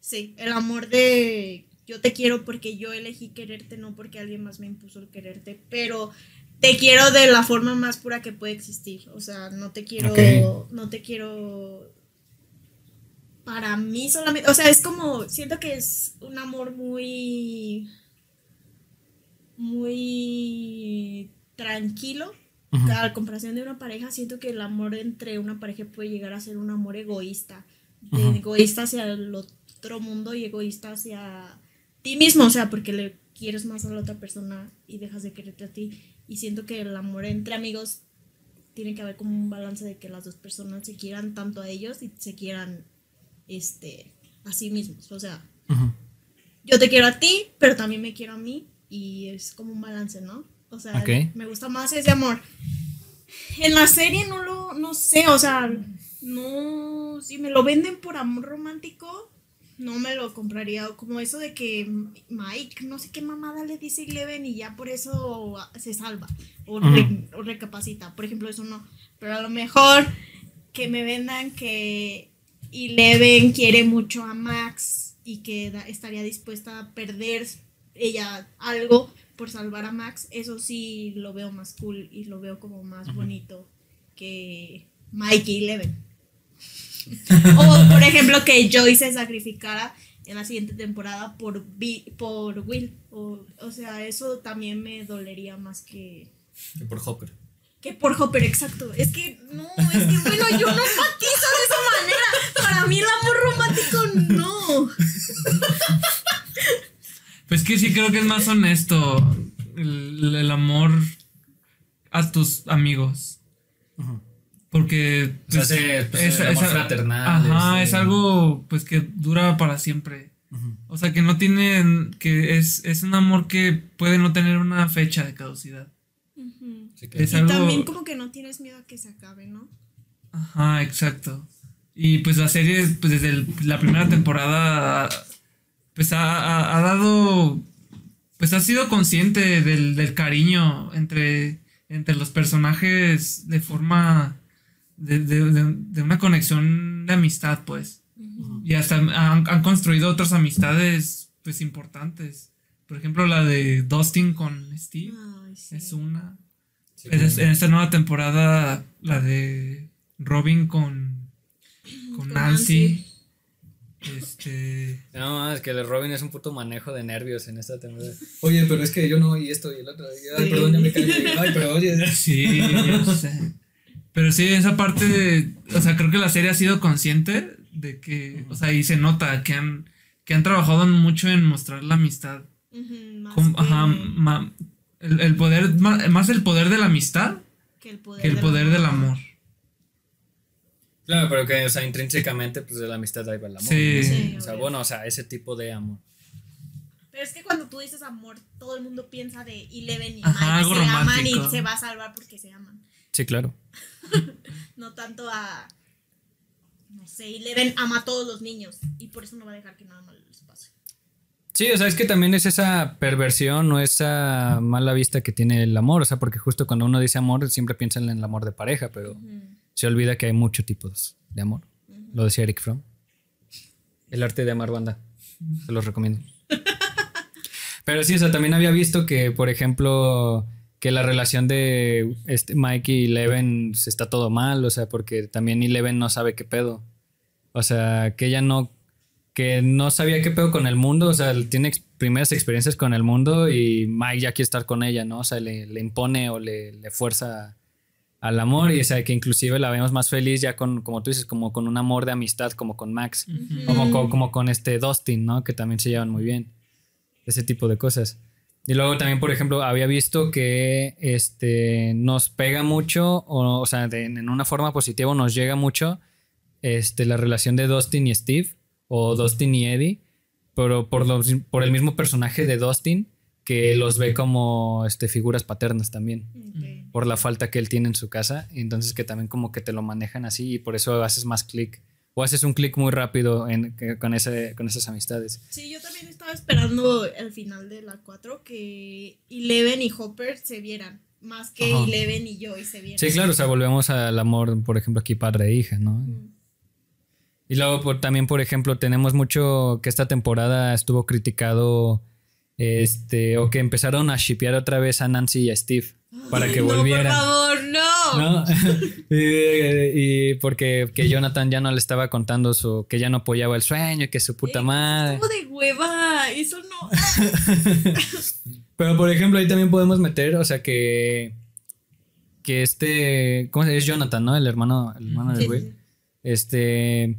Sí, el amor de yo te quiero porque yo elegí quererte, no porque alguien más me impuso el quererte, pero te quiero de la forma más pura que puede existir. O sea, no te quiero, no te quiero para mí solamente, o sea, es como, siento que es un amor muy, muy tranquilo. Ujú. A comparación de una pareja, siento que el amor entre una pareja puede llegar a ser un amor egoísta. Ujú. egoísta hacia el otro mundo y egoísta hacia ti mismo, o sea, porque le quieres más a la otra persona y dejas de quererte a ti. Y siento que el amor entre amigos tiene que haber como un balance de que las dos personas se quieran tanto a ellos y se quieran este a sí mismos. O sea, yo te quiero a ti, pero también me quiero a mí y es como un balance, ¿no? O sea, me gusta más ese amor. En la serie no lo, no sé, o sea, no, si me lo venden por amor romántico, no me lo compraría. Como eso de que Mike, no sé qué mamada le dice Eleven y ya por eso se salva o, re- o recapacita. Por ejemplo, eso no. Pero a lo mejor que me vendan que Eleven quiere mucho a Max y que da- estaría dispuesta a perder ella algo por salvar a Max, eso sí lo veo más cool y lo veo como más bonito que Mike y Eleven. o por ejemplo que Joy se sacrificara en la siguiente temporada por, por Will. O, o sea, eso también me dolería más que, Por Hopper. que por Hopper, exacto. Es que no, es que bueno, yo no empatizo de esa manera. Para mí el amor romántico no. Pues que sí creo que es más honesto el, el amor a tus amigos. Porque O sea, pues, pues, amor fraternal, Ajá, ese- es algo pues que dura para siempre. O sea, que no tiene que es, es un amor que puede no tener una fecha de caducidad. Sí, claro. Es Y algo también como que no tienes miedo a que se acabe, ¿no? Ajá, exacto. Y pues la serie, pues desde el- la primera temporada, pues ha, ha- ha dado, pues ha sido consciente del, del cariño entre, entre los personajes de forma, de, de- de- una conexión de amistad, pues. Y hasta han, han construido otras amistades, pues importantes. Por ejemplo, la de Dustin con Steve Ay, sí. es una. Sí, Es- claro. en esta nueva temporada, la de Robin con, con Con Nancy. Este. No, es que el Robin es un puto manejo de nervios en esta temporada. Oye, pero es que yo no, y esto y el otro. Ay, Sí. perdón, ya me caí. Ay, pero oye. Sí, yo sé. Pero sí, esa parte, de- o sea, creo que la serie ha sido consciente de que, o sea, y se nota que han, que han trabajado mucho en mostrar la amistad. Ujú, más Como- que, ajá, ma- el, el poder, ma- más el poder de la amistad que el poder, que el poder del amor. Claro, pero que, o sea, intrínsecamente, pues de la amistad ahí va el amor. Sí. Sí, O sea, bueno, o sea, ese tipo de amor. Pero es que cuando tú dices amor, todo el mundo piensa de Eleven y Ajá, Mike algo se aman y se va a salvar porque se aman. Sí, claro. No tanto a. No sé, Eleven ama a todos los niños y por eso no va a dejar que nada malo les pase. Sí, o sea, es que también es esa perversión o esa mala vista que tiene el amor. O sea, porque justo cuando uno dice amor, siempre piensa en el amor de pareja, pero se olvida que hay muchos tipos de amor. Lo decía Eric Fromm. El arte de amar banda. Se los recomiendo. Pero sí, o sea, también había visto que, por ejemplo, que la relación de este Mike y Eleven se está todo mal, o sea, porque también Eleven no sabe qué pedo. O sea, que ella no que no sabía qué pedo con el mundo, o sea, tiene ex- primeras experiencias con el mundo y Mike ya quiere estar con ella, ¿no? O sea, le, le impone o le, le fuerza al amor y o sea, que inclusive la vemos más feliz ya con, como tú dices, como con un amor de amistad, como con Max, como, co- como, con este Dustin, ¿no? Que también se llevan muy bien, ese tipo de cosas. Y luego también, por ejemplo, había visto que este, nos pega mucho, o, o sea, de- en una forma positiva nos llega mucho este, la relación de Dustin y Steve, o Dustin y Eddie, pero por, los, por el mismo personaje de Dustin, que los ve como este, figuras paternas también, por la falta que él tiene en su casa, y entonces que también como que te lo manejan así y por eso haces más clic, o haces un clic muy rápido en- con, ese, con esas amistades. Sí, yo también estaba esperando el final de la 4 que Eleven y Hopper se vieran. Más que Ajá. Eleven y Joy se vieran. Sí, claro, o sea, volvemos al amor, por ejemplo, aquí padre e hija, ¿no? Y luego por- también, por ejemplo, tenemos mucho que esta temporada estuvo criticado, este, o que empezaron a shipear otra vez a Nancy y a Steve para que no, volvieran. Por favor, no. ¿no? y, y porque que Jonathan ya no le estaba contando su, que ya no apoyaba el sueño, que su puta Eh, madre. de hueva. Eso no. Pero por ejemplo, ahí también podemos meter, o sea, que que este, ¿cómo se? Es Jonathan, ¿no? El hermano, el hermano del güey. Este,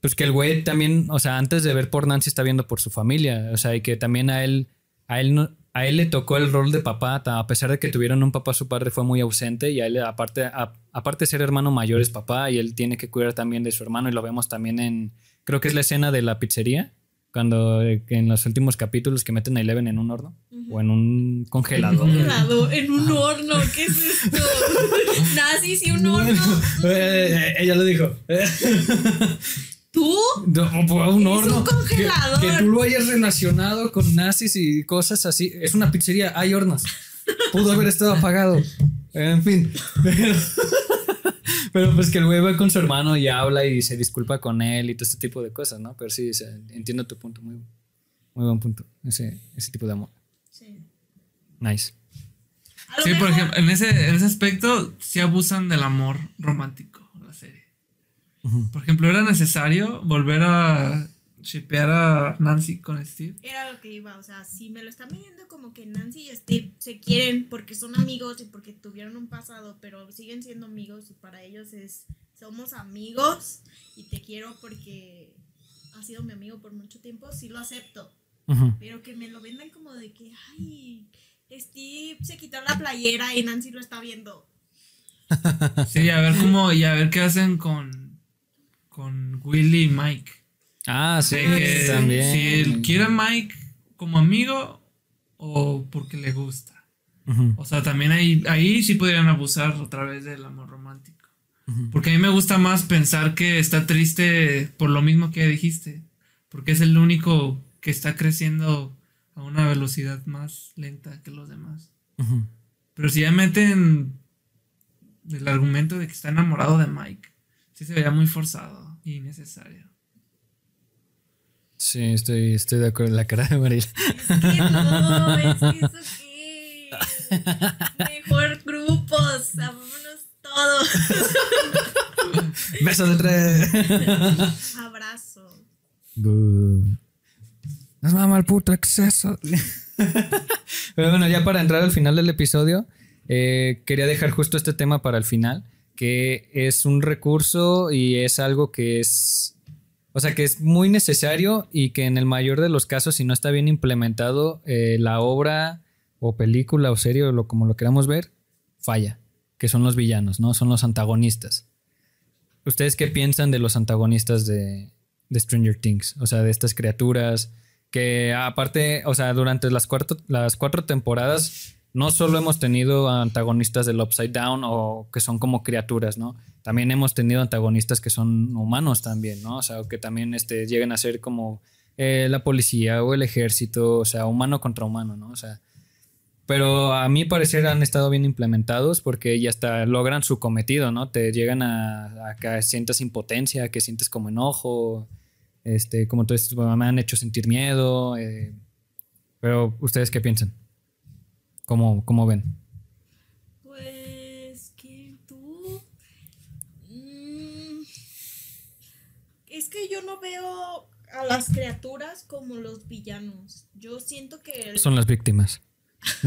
pues que el güey también, o sea, antes de ver por Nancy está viendo por su familia, o sea, y que también a él, a él no, a él le tocó el rol de papá, a pesar de que tuvieron un papá, su padre fue muy ausente y a él, aparte, a- aparte de ser hermano mayor, es papá y él tiene que cuidar también de su hermano y lo vemos también en, creo que es la escena de la pizzería, cuando eh, en los últimos capítulos que meten a Eleven en un horno o en un congelador. Congelado en un horno. ¿Qué es esto? Nazis y un horno. Eh, ella lo dijo. ¿Tú? No, pues, un Es horno. un congelador. Que, que tú lo hayas relacionado con nazis y cosas así. Es una pizzería, hay hornos. Pudo haber estado apagado. En fin. Pero, pero pues que el güey va con su hermano y habla y se disculpa con él y todo este tipo de cosas, ¿no? Pero sí, o sea, entiendo tu punto. Muy, muy buen punto. Ese, ese tipo de amor. Sí. Nice. Sí, por ejemplo, en ese, en ese aspecto sí abusan del amor romántico. Por ejemplo, era necesario volver a shipear a Nancy con Steve. Era lo que iba, o sea, si me lo están viendo como que Nancy y Steve se quieren porque son amigos y porque tuvieron un pasado, pero siguen siendo amigos y para ellos es, somos amigos y te quiero porque has sido mi amigo por mucho tiempo, sí lo acepto, pero que me lo vendan como de que, ay, Steve se quitó la playera y Nancy lo está viendo. Sí, a ver cómo, y a ver qué hacen con, con Willy y Mike. Ah, sí, que también. Si él quiere a Mike como amigo o porque le gusta. O sea, también ahí, ahí sí podrían abusar otra vez del amor romántico. Porque a mí me gusta más pensar que está triste por lo mismo que dijiste. Porque es el único que está creciendo a una velocidad más lenta que los demás. Pero si ya meten el argumento de que está enamorado de Mike, sí se vería muy forzado y innecesario. Sí, estoy, estoy de acuerdo en la cara de Mariela. Es que no, es que eso qué. Mejor grupos, amémonos todos. Besos de tres. Abrazo. Nos mama el puto exceso. Pero bueno, ya para entrar al final del episodio, eh, quería dejar justo este tema para el final, que es un recurso y es algo que es, o sea, que es muy necesario y que en el mayor de los casos, si no está bien implementado, eh, la obra o película o serie o lo, como lo queramos ver, falla, que son los villanos, ¿no? Son los antagonistas. ¿Ustedes qué piensan de los antagonistas de, de Stranger Things? O sea, de estas criaturas que aparte, o sea, durante las, las cuatro temporadas no solo hemos tenido antagonistas del Upside Down o que son como criaturas, ¿no? También hemos tenido antagonistas que son humanos también, ¿no? O sea, que también este, llegan a ser como eh, la policía o el ejército, o sea, humano contra humano, ¿no? O sea, pero a mi parecer han estado bien implementados porque ya hasta logran su cometido, ¿no? Te llegan a, a que sientas impotencia, que sientes como enojo, este, como tú dices, me han hecho sentir miedo, eh, pero ¿ustedes qué piensan? ¿Cómo, cómo ven? Pues que tú... mm, es que yo no veo a las criaturas como los villanos. Yo siento que el- Son las víctimas.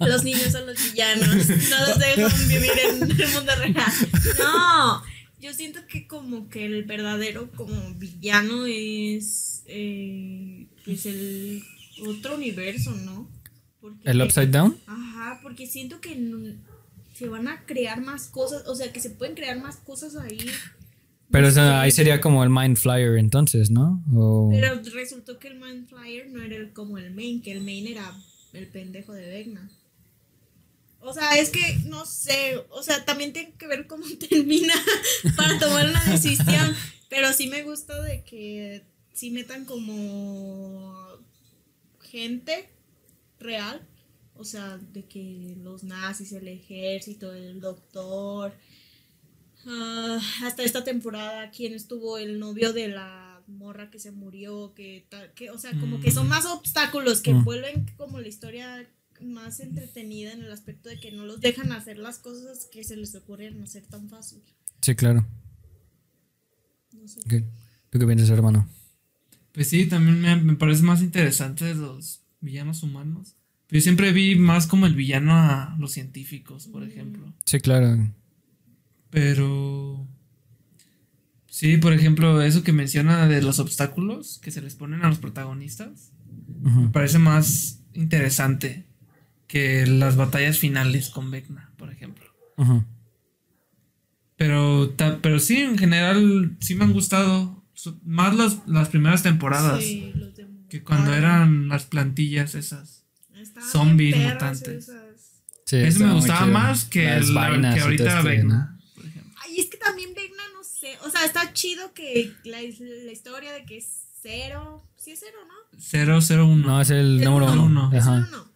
los niños son los villanos. No los dejan vivir en el mundo real. No, yo siento que como que el verdadero como villano es eh, pues el otro universo, ¿no? Porque- ¿El Upside Down? Ajá, porque siento que no- se van a crear más cosas, o sea, que se pueden crear más cosas ahí. Pero No o sea, sé. ahí sería como el Mind Flyer entonces, ¿no? O- Pero resultó que el Mind Flyer no era el- como el main, que el main era el pendejo de Vecna. O sea, es que no sé, o sea, también tiene que ver cómo termina para tomar una decisión. Pero sí me gusta de que sí metan como gente real. O sea, de que los nazis, el ejército, el doctor. ah, hasta esta temporada, ¿quién estuvo el novio de la morra que se murió? Que, ta- que o sea, como que son más obstáculos que Mm. vuelven como la historia más entretenida en el aspecto de que no los dejan hacer las cosas que se les ocurren hacer tan fácil. Sí, claro. No sé. Ok. ¿Tú qué piensas, hermano? Pues sí, también me, me parece más interesante los villanos humanos. Pero yo siempre vi más como el villano a los científicos, por ejemplo. Sí, claro. Pero. Sí, por ejemplo, eso que menciona de los obstáculos que se les ponen a los protagonistas. Me parece más interesante que las batallas finales con Vecna, por ejemplo. Ujú. Pero, ta- pero sí, en general, sí me han gustado. Más las, las primeras temporadas. Sí, Que cuando eran las plantillas esas. estaban zombies mutantes. esas. Sí, Eso me gustaba más que, Las la- vainas que ahorita ejemplo. Ay, es que también Vecna, no sé. O sea, está chido que la, la historia de que es cero. Sí, es cero, ¿no? 001. No, es el Cero número uno. uno. Es Ajá. uno.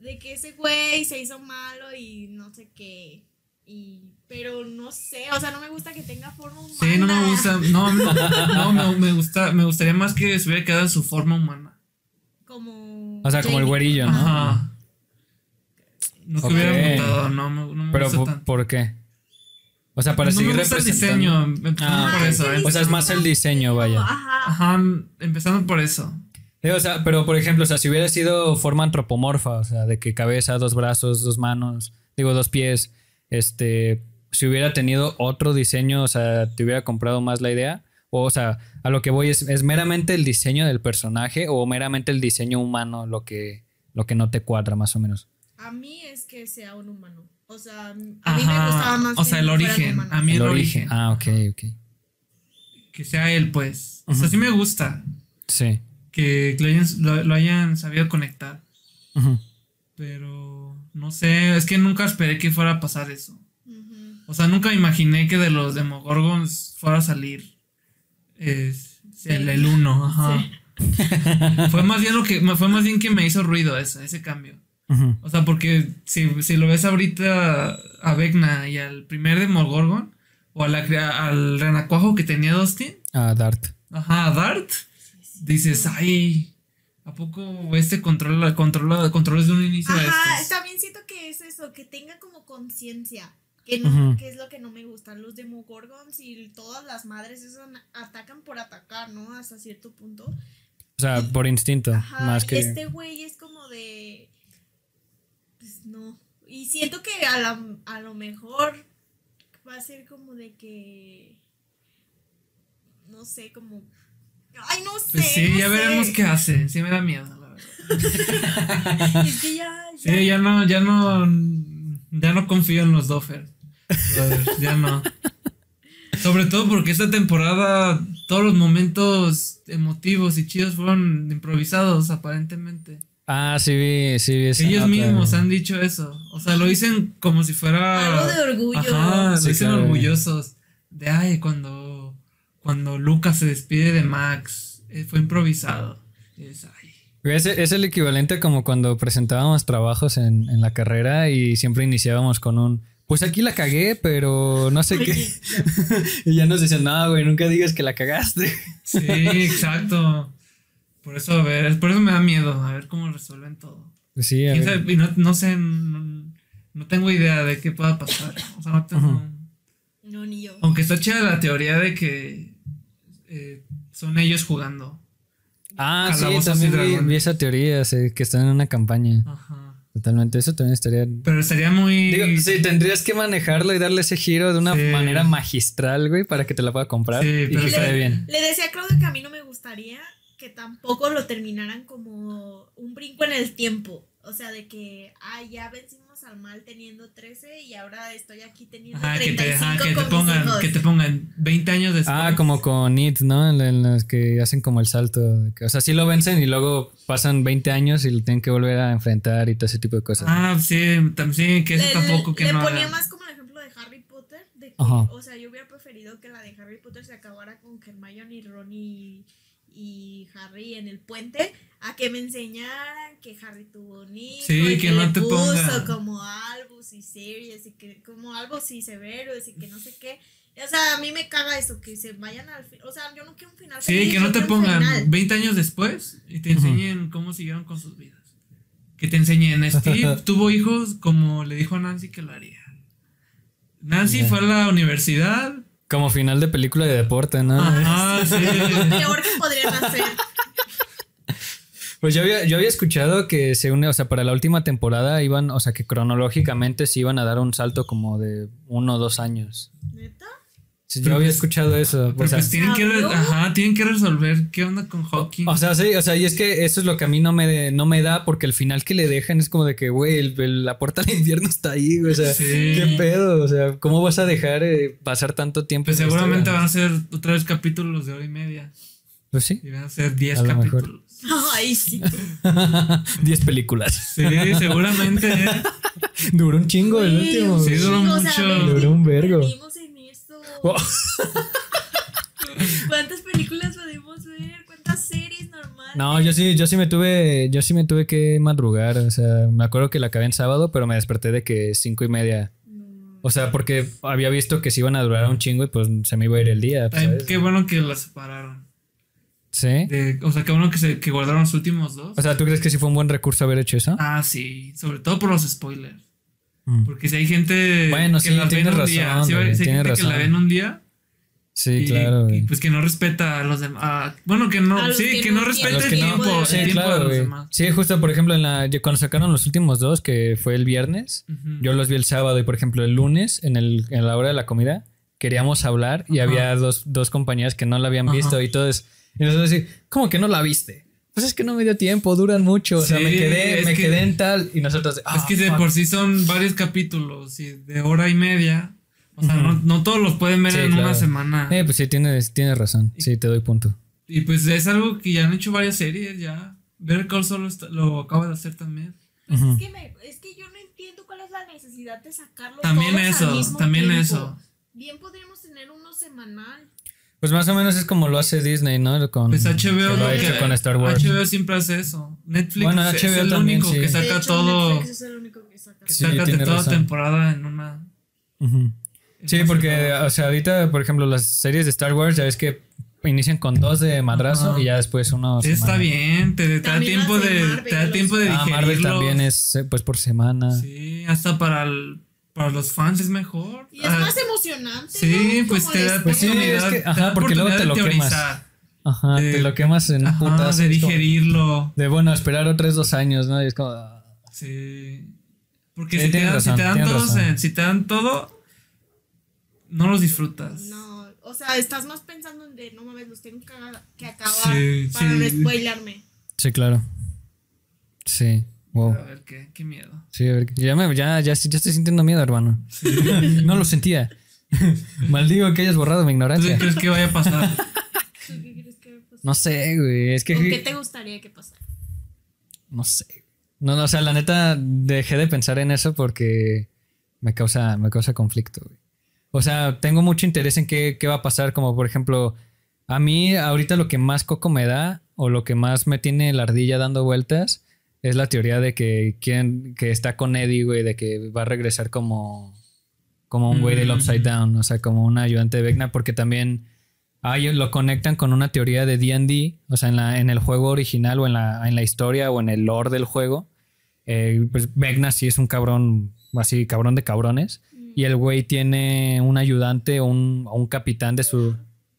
De que ese güey se hizo malo y no sé qué. Y, pero no sé, o sea, no me gusta que tenga forma humana. Sí, no me gusta. No, no, no, me, me gusta, me gustaría más que se hubiera quedado en su forma humana. Como. O sea, como el güerillo, ¿no? Ajá. No que Ok. hubiera mutado, no, me- no me Pero gusta ¿por, tanto. por qué? O sea, para no seguir me gusta el diseño, empezando Ah, por eso, ¿eh? O sea, es más el diseño, vaya. Ajá. Ajá, empezando por eso. Sí, o sea, pero por ejemplo, o sea, si hubiera sido forma antropomorfa, o sea, de que cabeza, dos brazos, dos manos, digo, dos pies, este, si hubiera tenido otro diseño, o sea, te hubiera comprado más la idea. O, o sea, a lo que voy es, es meramente el diseño del personaje o meramente el diseño humano lo que, lo que no te cuadra, más o menos. A mí es que sea un humano. O sea, a mí Ajá, me gustaba más. o que sea, el origen, humanos. a mí- el origen. Ah, ok, ok. Que sea él, pues. O sea, sí me gusta Sí. que lo hayan, lo- lo hayan sabido conectar. Ujú. Pero no sé, es que nunca esperé que fuera a pasar eso. O sea, nunca imaginé que de los Demogorgons fuera a salir es, el, el uno, ajá. fue más bien lo que fue más bien que me hizo ruido eso, ese cambio. O sea, porque si, si lo ves ahorita a Vecna y al primer Demogorgon o a la, al renacuajo que tenía Dustin, Ah, Dart. ajá, a Dart, dices, ay, ¿a poco este controla, controla, controla desde un inicio a Ajá, estos? también siento que es eso, que tenga como conciencia. Que no, Ujú. que es lo que no me gustan. Los Demogorgons y todas las madres esas atacan por atacar, ¿no? Hasta cierto punto. O sea, por instinto, Ajá, más que... este güey es como de. Pues no. Y siento que a, la, a lo mejor va a ser como de que. No sé, como. Ay, no sé. Pues sí, no ya sé. veremos qué hace. Sí me da miedo, la verdad. Es que ya. ya- Sí, ya no, ya no, ya no confío en los Doffer. Ya no. Sobre todo porque esta temporada todos los momentos emotivos y chidos fueron improvisados aparentemente. Ah, sí vi, sí vi esa Ellos nota, mismos han dicho eso. O sea, lo dicen como si fuera... Algo de orgullo. Ajá, Sí, lo dicen claro. orgullosos. De, ay, cuando, cuando Lucas se despide de Max, eh, fue improvisado. Es, Es, es el equivalente como cuando presentábamos trabajos en, en la carrera y siempre iniciábamos con un, pues aquí la cagué, pero no sé qué. Y ya nos dicen, no, güey, nunca digas que la cagaste. Sí, exacto. Por eso, a ver, por eso me da miedo, a ver cómo resuelven todo. Pues sí, a ¿Quién ver. sabe? Y no, no sé, no, no tengo idea de qué pueda pasar. O sea, no tengo... No, ni yo. Aunque está chida la teoría de que eh, son ellos jugando. Ah, sí, y también vi, esa teoría, sí, que están en una campaña. Ajá. Totalmente, eso también estaría... Pero estaría muy... Digo, sí, tendrías que manejarlo y darle ese giro de una Sí. manera magistral, güey, para que te la pueda comprar Sí, y pero que está- quede bien. Le decía a Claudia que a mí no me gustaría que tampoco lo terminaran como un brinco en el tiempo. O sea, de que, ah, ya vencimos al mal teniendo 13 y ahora estoy aquí teniendo Ajá, que te, 35 ajá, que te con mis pongan, hijos. que te pongan 20 años después. Ah, como con It, ¿no? En, en los que hacen como el salto. O sea, sí lo vencen y luego pasan 20 años y lo tienen que volver a enfrentar y todo ese tipo de cosas. Ah, sí, tam- sí, que eso le, tampoco que le no ponía hagan. más como el ejemplo de Harry Potter, de que, o sea, yo hubiera preferido que la de Harry Potter se acabara con Hermione, Ron y, y Harry en el puente, a que me enseñaran que Harry tuvo un hijo Sí, y que no le te puso pongan. como Albus y Sirius y que como Albus y Severus y que no sé qué. O sea, a mí me caga eso, que se vayan al. O sea, yo no quiero un final. Sí, feliz, que no te pongan final. 20 años después y te enseñen cómo siguieron con sus vidas. Que te enseñen, Steve tuvo hijos como le dijo a Nancy que lo haría. Nancy Ya. fue a la universidad. Como final de película de deporte, ¿no? Ajá, sí. Lo peor que podrían hacer. Pues yo había, yo había escuchado que se une, o sea, para la última temporada iban, o sea, que cronológicamente se iban a dar un salto como de uno o dos años. Yo había pues- escuchado eso. sea, pues tienen que, re- ¿Sabio? ajá, tienen que resolver qué onda con Hawking. O sea, sí, o sea, y es que eso es lo que a mí no me, no me da, porque el final que le dejan es como de que, güey, el- el- la puerta al infierno está ahí, güey, o sea, Sí. qué pedo, o sea, ¿cómo vas a dejar eh, pasar tanto tiempo? pues seguramente historia? van a ser otra vez capítulos de hora y media. Pues sí, Y van a ser 10 A lo mejor. capítulos. Ay, sí. 10 películas. Sí, seguramente. ¿eh? Duró un chingo el Güey, último. Sí, duró o sea, mucho. Duró un vergo. ¿Cuántas películas podemos ver? ¿Cuántas series normales? No, yo sí, yo sí me tuve, yo sí me tuve que madrugar, o sea, me acuerdo que la acabé en sábado, pero me desperté de que cinco y media. O sea, porque había visto que se iban a durar un chingo y pues se me iba a ir el día. Qué bueno que las separaron. ¿Sí? De- o sea, qué bueno que, se, que guardaron los últimos dos. O sea, ¿tú crees que sí fue un buen recurso haber hecho eso? ah, sí. Sobre todo por los spoilers. Mm. Porque si hay gente Bueno, que sí, las ve en tienes un día. razón, Si hay, si gente que la razón. ve en un día. Sí, y, claro. y, pues que no respeta a los demás. ah, bueno, que no. Sí, que que, no no respeta el no- sí, tiempo claro, de los demás. Sí, justo, por ejemplo, en la, cuando sacaron los últimos dos, que fue el viernes, yo los vi el sábado y, por ejemplo, el lunes, en, el, en la hora de la comida, queríamos hablar y había dos, dos compañeras que no la habían visto y todos, y nosotros así, ¿cómo que no la viste? Pues es que no me dio tiempo, duran mucho, o sea, me quedé, es me que- quedé en tal y nosotros, es ah, que de fuck. por sí son varios capítulos y de hora y media. O sea, no, no todos los pueden ver Sí, en claro. una semana. Eh, pues sí, tienes, tienes razón, sí, te doy punto. Y pues es algo que ya han hecho varias series ya. Ver Call solo está- lo acaba de hacer también. Pues es, que me- es que yo no entiendo cuál es la necesidad de sacarlos También todos eso, al mismo también tiempo. eso. Bien podríamos tener uno semanal. Pues más o menos es como lo hace Disney, ¿no? Con, Pues HBO lo lo ha hecho con Star Wars. HBO siempre hace eso. Netflix Bueno, es HBO el también, único sí. que De saca hecho, todo. Netflix es el único que saca. Que Sí, saca de toda razón. temporada en una. Ujú. en Sí, una porque, temporada. o sea, ahorita, por ejemplo, las series de Star Wars, ya ves que inician con dos de madrazo Ajá. y ya después uno. Sí, está semana. bien, te, te da tiempo de de, Marvel, te da tiempo de Ah, Marvel también es eh, pues por semana. Sí, hasta para, el- para los fans es mejor. Y es Ah, más emocionante. Sí, ¿no? pues te da Pues sí, es oportunidad, que- te da ajá, porque luego te oportunidad lo quemas. Ajá, De- te lo quemas en ajá, putas. de como- digerirlo. De bueno, esperar otros dos años, ¿no? Y es como. ah, Sí. Porque Sí, si, te dan, si razón, te dan todos en- si te dan todo, no los disfrutas. No, o sea, estás más pensando en de no mames, los tengo que, que acabar Sí, para sí. no spoilarme. Sí, claro. Sí. Wow. A ver, qué, qué miedo. Sí, a ver, ya, me, ya, ya, ya estoy sintiendo miedo, hermano. no lo sentía. Maldigo que hayas borrado mi ¿Tú qué ignorancia. crees que vaya a pasar? ¿Tú qué crees que va a pasar? No sé, güey. Es que. ¿O qué te gustaría que pasara? No sé. No, no, o sea, la neta dejé de pensar en eso porque me causa, me causa conflicto, güey. O sea, tengo mucho interés en qué, qué va a pasar, como por ejemplo, a mí ahorita lo que más coco me da o lo que más me tiene la ardilla dando vueltas es la teoría de que quieren, que está con Eddie, güey, de que va a regresar como, como un güey del Mm. Upside Down, o sea, como un ayudante de Vecna, porque también ah, ellos lo conectan con una teoría de D&D, o sea, en, la, en el juego original o en la, en la historia o en el lore del juego, eh, pues Vecna sí es un cabrón, así, cabrón de cabrones, y el güey tiene un ayudante o un, o un capitán de su...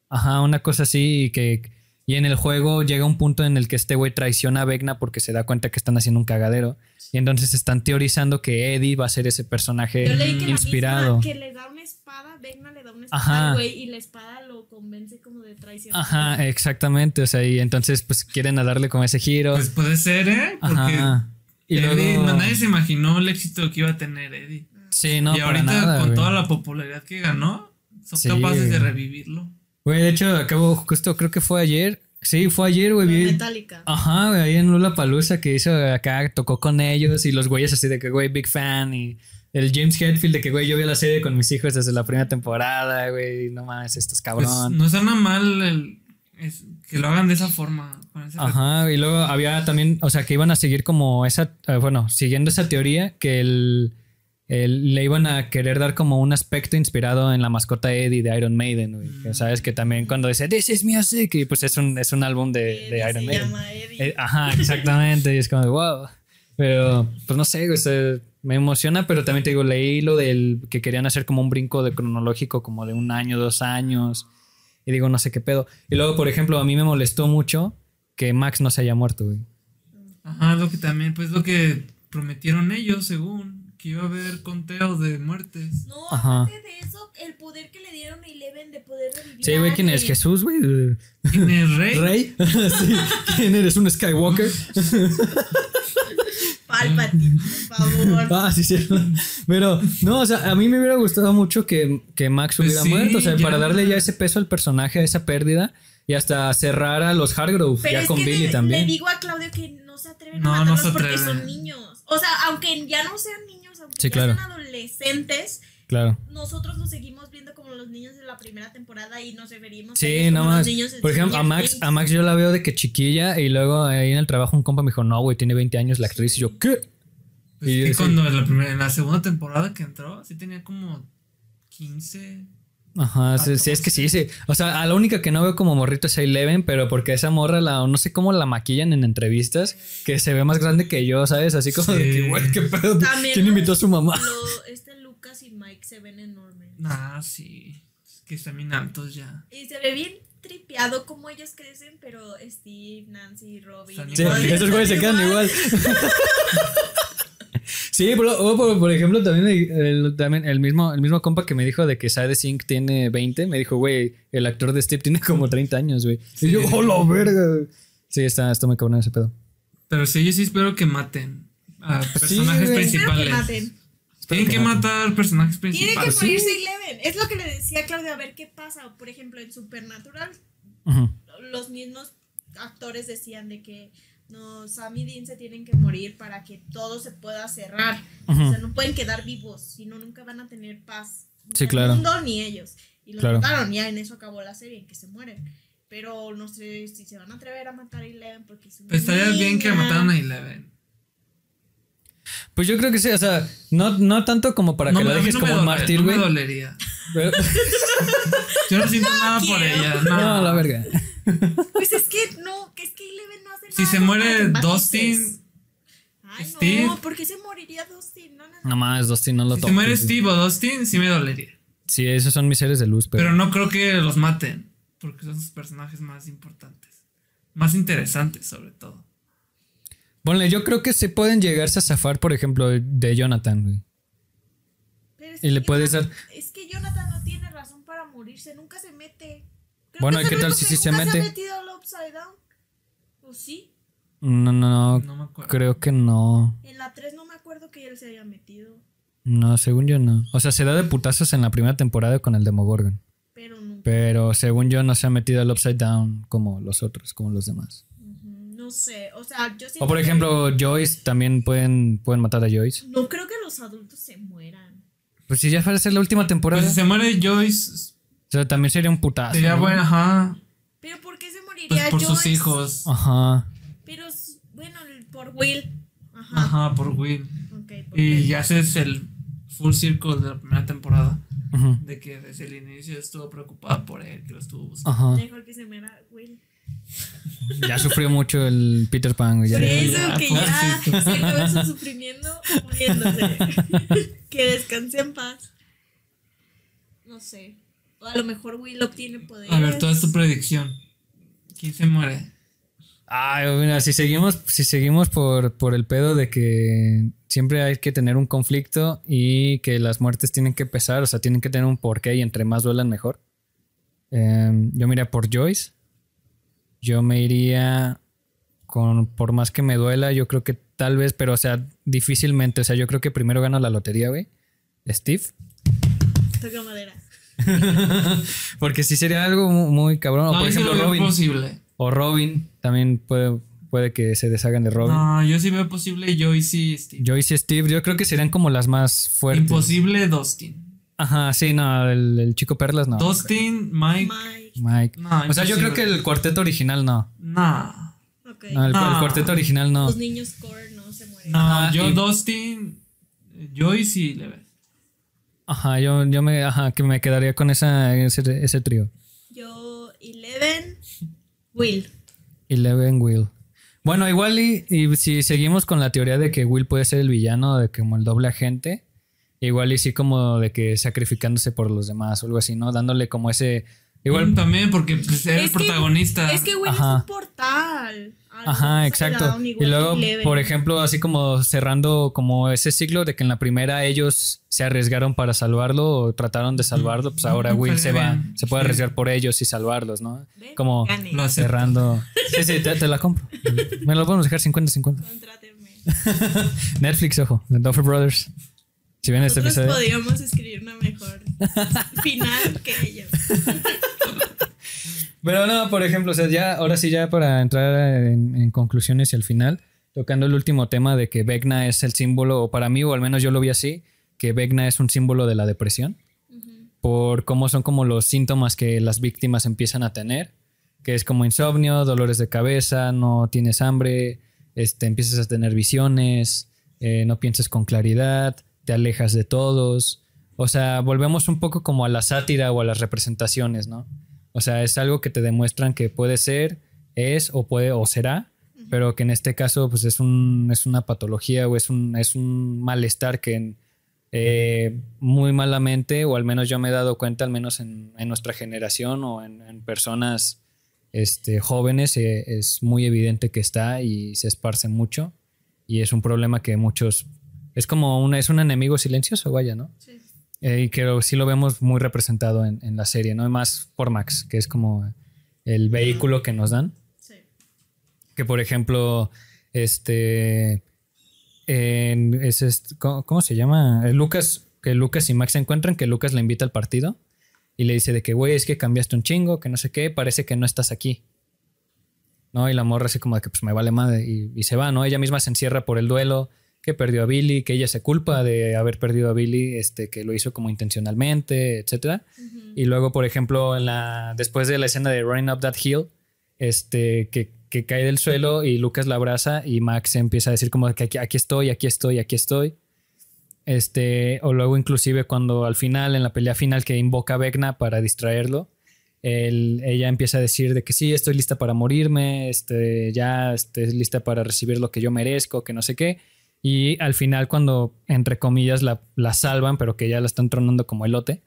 Ajá, una cosa así, y que... Y en el juego llega un punto en el que este güey traiciona a Vecna porque se da cuenta que están haciendo un cagadero. Y entonces están teorizando que Eddie va a ser ese personaje Yo leí que inspirado. la misma que le da una espada, Vecna le da una espada Ajá. al güey y la espada lo convence como de traición. Ajá, exactamente. O sea, y entonces pues quieren a darle como ese giro. Pues puede ser, ¿eh? Porque Ajá. Y Eddie, luego... nadie se imaginó el éxito que iba a tener Eddie. Sí, no, y para ahorita, nada, con güey. toda la popularidad que ganó, son Sí, capaces de revivirlo. Güey, de hecho, acabo justo, creo que fue ayer. Sí, fue ayer, güey. Vi- Metallica. Ajá, güey, ahí en Lula Palusa que hizo acá, tocó con ellos y los güeyes así de que, güey, big fan. Y el James Hetfield de que, güey, yo vi la serie con mis hijos desde la primera temporada, güey, no mames, esto es Pues, cabrón. no suena mal el- es- que lo hagan de esa forma. con ese Ajá, y luego había también, o sea, que iban a seguir como esa, eh, bueno, siguiendo esa teoría, que el, el- le iban a querer dar como un aspecto inspirado en la mascota Eddie de Iron Maiden, güey. Que sabes que también cuando dice This is music, y pues es un, es un álbum de, de Iron se Maiden. llama Eddie. Eh, ajá, exactamente, y es como de wow. Pero, pues no sé, güey, se- me emociona, pero también te digo, leí lo del que querían hacer como un brinco de cronológico, como de un año, dos años. Y digo, no sé qué pedo. Y luego, por ejemplo, a mí me molestó mucho que Max no se haya muerto, güey. Ajá, lo que también, pues lo que prometieron ellos, según, que iba a haber conteo de muertes. No, Ajá. aparte de eso, el poder que le dieron a Eleven de poder revivir. Sí, güey, ¿quién es? alguien. ¿Jesús, güey? ¿Quién es Rey? ¿Rey? sí. ¿Quién eres? ¿Un Skywalker? Palpatine, por favor. Ah, sí, sí. Pero, no, o sea, a mí me hubiera gustado mucho que, que Max Pues hubiera sí, muerto. O sea, ya. para darle ya ese peso al personaje, a esa pérdida. Y hasta cerrar a los Hargrove, Pero ya es con que Billy le, también. le digo a Claudio que no se atreven No, a no matarlos se porque atreven. son niños. O sea, aunque ya no sean niños, aunque Sí, ya claro. sean adolescentes, Claro. nosotros los seguimos viendo como los niños de la primera temporada y nos referimos a Sí, ellos nada como más. los niños Por ejemplo, a Max, a Max yo la veo de que chiquilla y luego ahí en el trabajo un compa me dijo, no, güey, tiene 20 años la actriz. Y yo, ¿qué? Pues Y cuando en la, primera, en la segunda temporada que entró, sí tenía como 15. Ajá, sí, sí, es que sí, sí. O sea, a la única que no veo como morrito es a Eleven, pero porque esa morra, la, no sé cómo la maquillan en entrevistas, que se ve más grande que yo, ¿sabes? Así como de que, güey, qué pedo. También ¿Quién invitó a su mamá? lo- este Lucas y Mike se ven enormes. Ah, sí. Es que están bien altos ya. Y se ve bien tripeado como ellos crecen, pero Steve, Nancy, y Sí, esos güeyes se quedan igual. Sí, pero, o por, por ejemplo, también el, también el mismo, el mismo compa que me dijo de que Sade Sink tiene 20, me dijo, güey, el actor de Steve tiene como 30 años, güey. Y yo, oh, la verga. Sí, está, está muy cabrón ese pedo. Pero sí, yo sí espero que maten a Sí, personajes güey. Espero que principales. maten. Tienen que matar personajes Tiene que principales. morirse Eleven. Es lo que le decía a Claudia, a ver qué pasa. Por ejemplo, en Supernatural, los mismos actores decían de que no, Sam y Dean se tienen que morir para que todo se pueda cerrar. O sea, no pueden quedar vivos, si no, nunca van a tener paz. Ni Sí, el claro. mundo ni ellos. Y los Claro. mataron, ya en eso acabó la serie, en que se mueren. Pero no sé si se van a atrever a matar a Eleven porque es una Pues estaría bien que mataran a Eleven. Pues yo creo que sí, o sea, no, no tanto como para No que la dejes no como un mártir, no me güey. dolería. Pero- Yo no siento nada por ella. No, No, la verga. Pues es que es Eleven no hace nada. Si se muere. Dustin, Ay, Steve. no, ¿por qué se moriría Dustin? No, no, no. No más, Dustin, no lo si se toques, muere güey. Steve o Dustin, sí me dolería. Sí, esos son mis seres de luz, pero. Pero no creo que los maten. Porque son sus personajes más importantes. Más interesantes, sobre todo. Ponle, yo creo que se pueden llegarse a zafar, por ejemplo, de Jonathan, güey. Pero es Y le que puedes Jonathan- dar- Es que Jonathan no tiene razón para morirse, nunca se mete. Creo Bueno, que ¿y qué tal si sí se nunca mete? ha metido al Upside Down? ¿O sí? No, no, no. No me acuerdo. Creo que no. En la 3 no me acuerdo que él se haya metido, No, según yo no. O sea, se da de putazos en la primera temporada con el Demogorgon. pero nunca. Pero según yo no se ha metido al Upside Down como los otros, como los demás. No sé, o sea, yo siento O por que- ejemplo, Joyce también pueden, pueden matar a Joyce. No creo que los adultos se mueran. Pues si ya fuera a ser la última temporada. Pues si se muere Joyce, O sea, también sería un putazo. sería ¿no? bueno, ajá. Pero ¿por Pues por sus hijos. Ajá. Pero bueno, por Will. Ajá. Ajá, por Will. Ok, por Y ya haces el full circle de la primera temporada. Ujú. De que desde el inicio estuvo preocupada por él, que lo estuvo buscando. Ajá. Mejor que se muera Will. Ya sufrió mucho el Peter Pan, ya Por eso ya, que ya pobrecito. se acabó su sufrimiento muriéndose. que descanse en paz. No sé. O a lo mejor Will obtiene poderes. A ver, toda es tu predicción. ¿Quién se muere? Ay, mira, si seguimos, si seguimos por, por el pedo de que siempre hay que tener un conflicto y que las muertes tienen que pesar, o sea, tienen que tener un porqué y entre más duelan mejor. Em, yo me iría por Joyce. Yo me iría con, por más que me duela, yo creo que tal vez, pero o sea, difícilmente, o sea, yo creo que primero gana la lotería, güey. Steve. Toca madera. Porque sí sería algo mu- muy cabrón. O No, por ejemplo, lo Robin. posible. O Robin. También puede, puede que se deshagan de Robin. No, yo sí veo posible Joyce y Steve. Joyce y Steve, yo creo que serían como las más fuertes. Imposible Dustin. Ajá, sí, no, el, el chico Perlas no. Dustin, Mike. Mike. Mike. No, o sea, yo creo que el cuarteto original no. No. Ok. No, el, No. el cuarteto original no. Los niños core no se mueren. No, yo y- Dustin, Joyce y Level. Ajá, yo, yo me, ajá, que me quedaría con esa, ese, ese trío. Yo, Eleven, Will. Eleven Will. Bueno, igual y, y si seguimos con la teoría de que Will puede ser el villano, de que como el doble agente, igual y sí como de que sacrificándose por los demás o algo así, ¿no? Dándole como ese... Igual... Igual también porque pues, era el que- protagonista. Es que Will Ajá. es un portal. Ajá, exacto. Y luego, por ejemplo, así como cerrando como ese ciclo de que en la primera ellos se arriesgaron para salvarlo o trataron de salvarlo, pues ahora Will se va, se puede arriesgar por ellos y salvarlos, ¿no? Como. Lo cerrando. Sí, sí, te, te la compro. Me lo podemos dejar 50-50. Contráteme. Netflix, ojo, The Duffer Brothers. Si ven este episodio. podríamos escribir una mejor final que ellos. Pero no, por ejemplo, o sea, ya, ahora sí, ya para entrar en, en conclusiones y al final, tocando el último tema de que Vecna es el símbolo, o para mí, o al menos yo lo vi así, que Vecna es un símbolo de la depresión, por cómo son como los síntomas que las víctimas empiezan a tener, que es como insomnio, dolores de cabeza, no tienes hambre, este, empiezas a tener visiones, eh, no piensas con claridad, te alejas de todos. O sea, volvemos un poco como a la sátira o a las representaciones, ¿no? O sea, es algo que te demuestran que puede ser, es o puede o será, pero que en este caso pues es, un, es una patología o es un, es un malestar que eh, muy malamente, o al menos yo me he dado cuenta, al menos en, en nuestra generación o en, en personas este, jóvenes, eh, es muy evidente que está y se esparce mucho y es un problema que muchos... Es como un, es un enemigo silencioso, vaya, ¿no? Sí. Eh, y que sí lo vemos muy representado en, en la serie, ¿no? Más por Max, que es como el vehículo que nos dan. Sí. Que por ejemplo, este. en- es ¿cómo, cómo se llama? Eh, Lucas, que Lucas y Max se encuentran, que Lucas le invita al partido y le dice de que, güey, es que cambiaste un chingo, que no sé qué, parece que no estás aquí. ¿No? Y la morra así como de que pues me vale madre y, y se va, ¿no? Ella misma se encierra por el duelo, que perdió a Billy, que ella se culpa de haber perdido a Billy, este, que lo hizo como intencionalmente, etcétera. Y luego, por ejemplo, en la, después de la escena de Running Up That Hill, este, que, que cae del suelo y Lucas la abraza y Max empieza a decir como que aquí, aquí estoy, aquí estoy, aquí estoy. Este, o luego inclusive cuando al final, en la pelea final que invoca a Vecna para distraerlo, él- ella empieza a decir de que sí, estoy lista para morirme, este, ya estoy lista para recibir lo que yo merezco, que no sé qué. Y al final cuando, entre comillas, la, la salvan, pero que ya la están tronando como elote.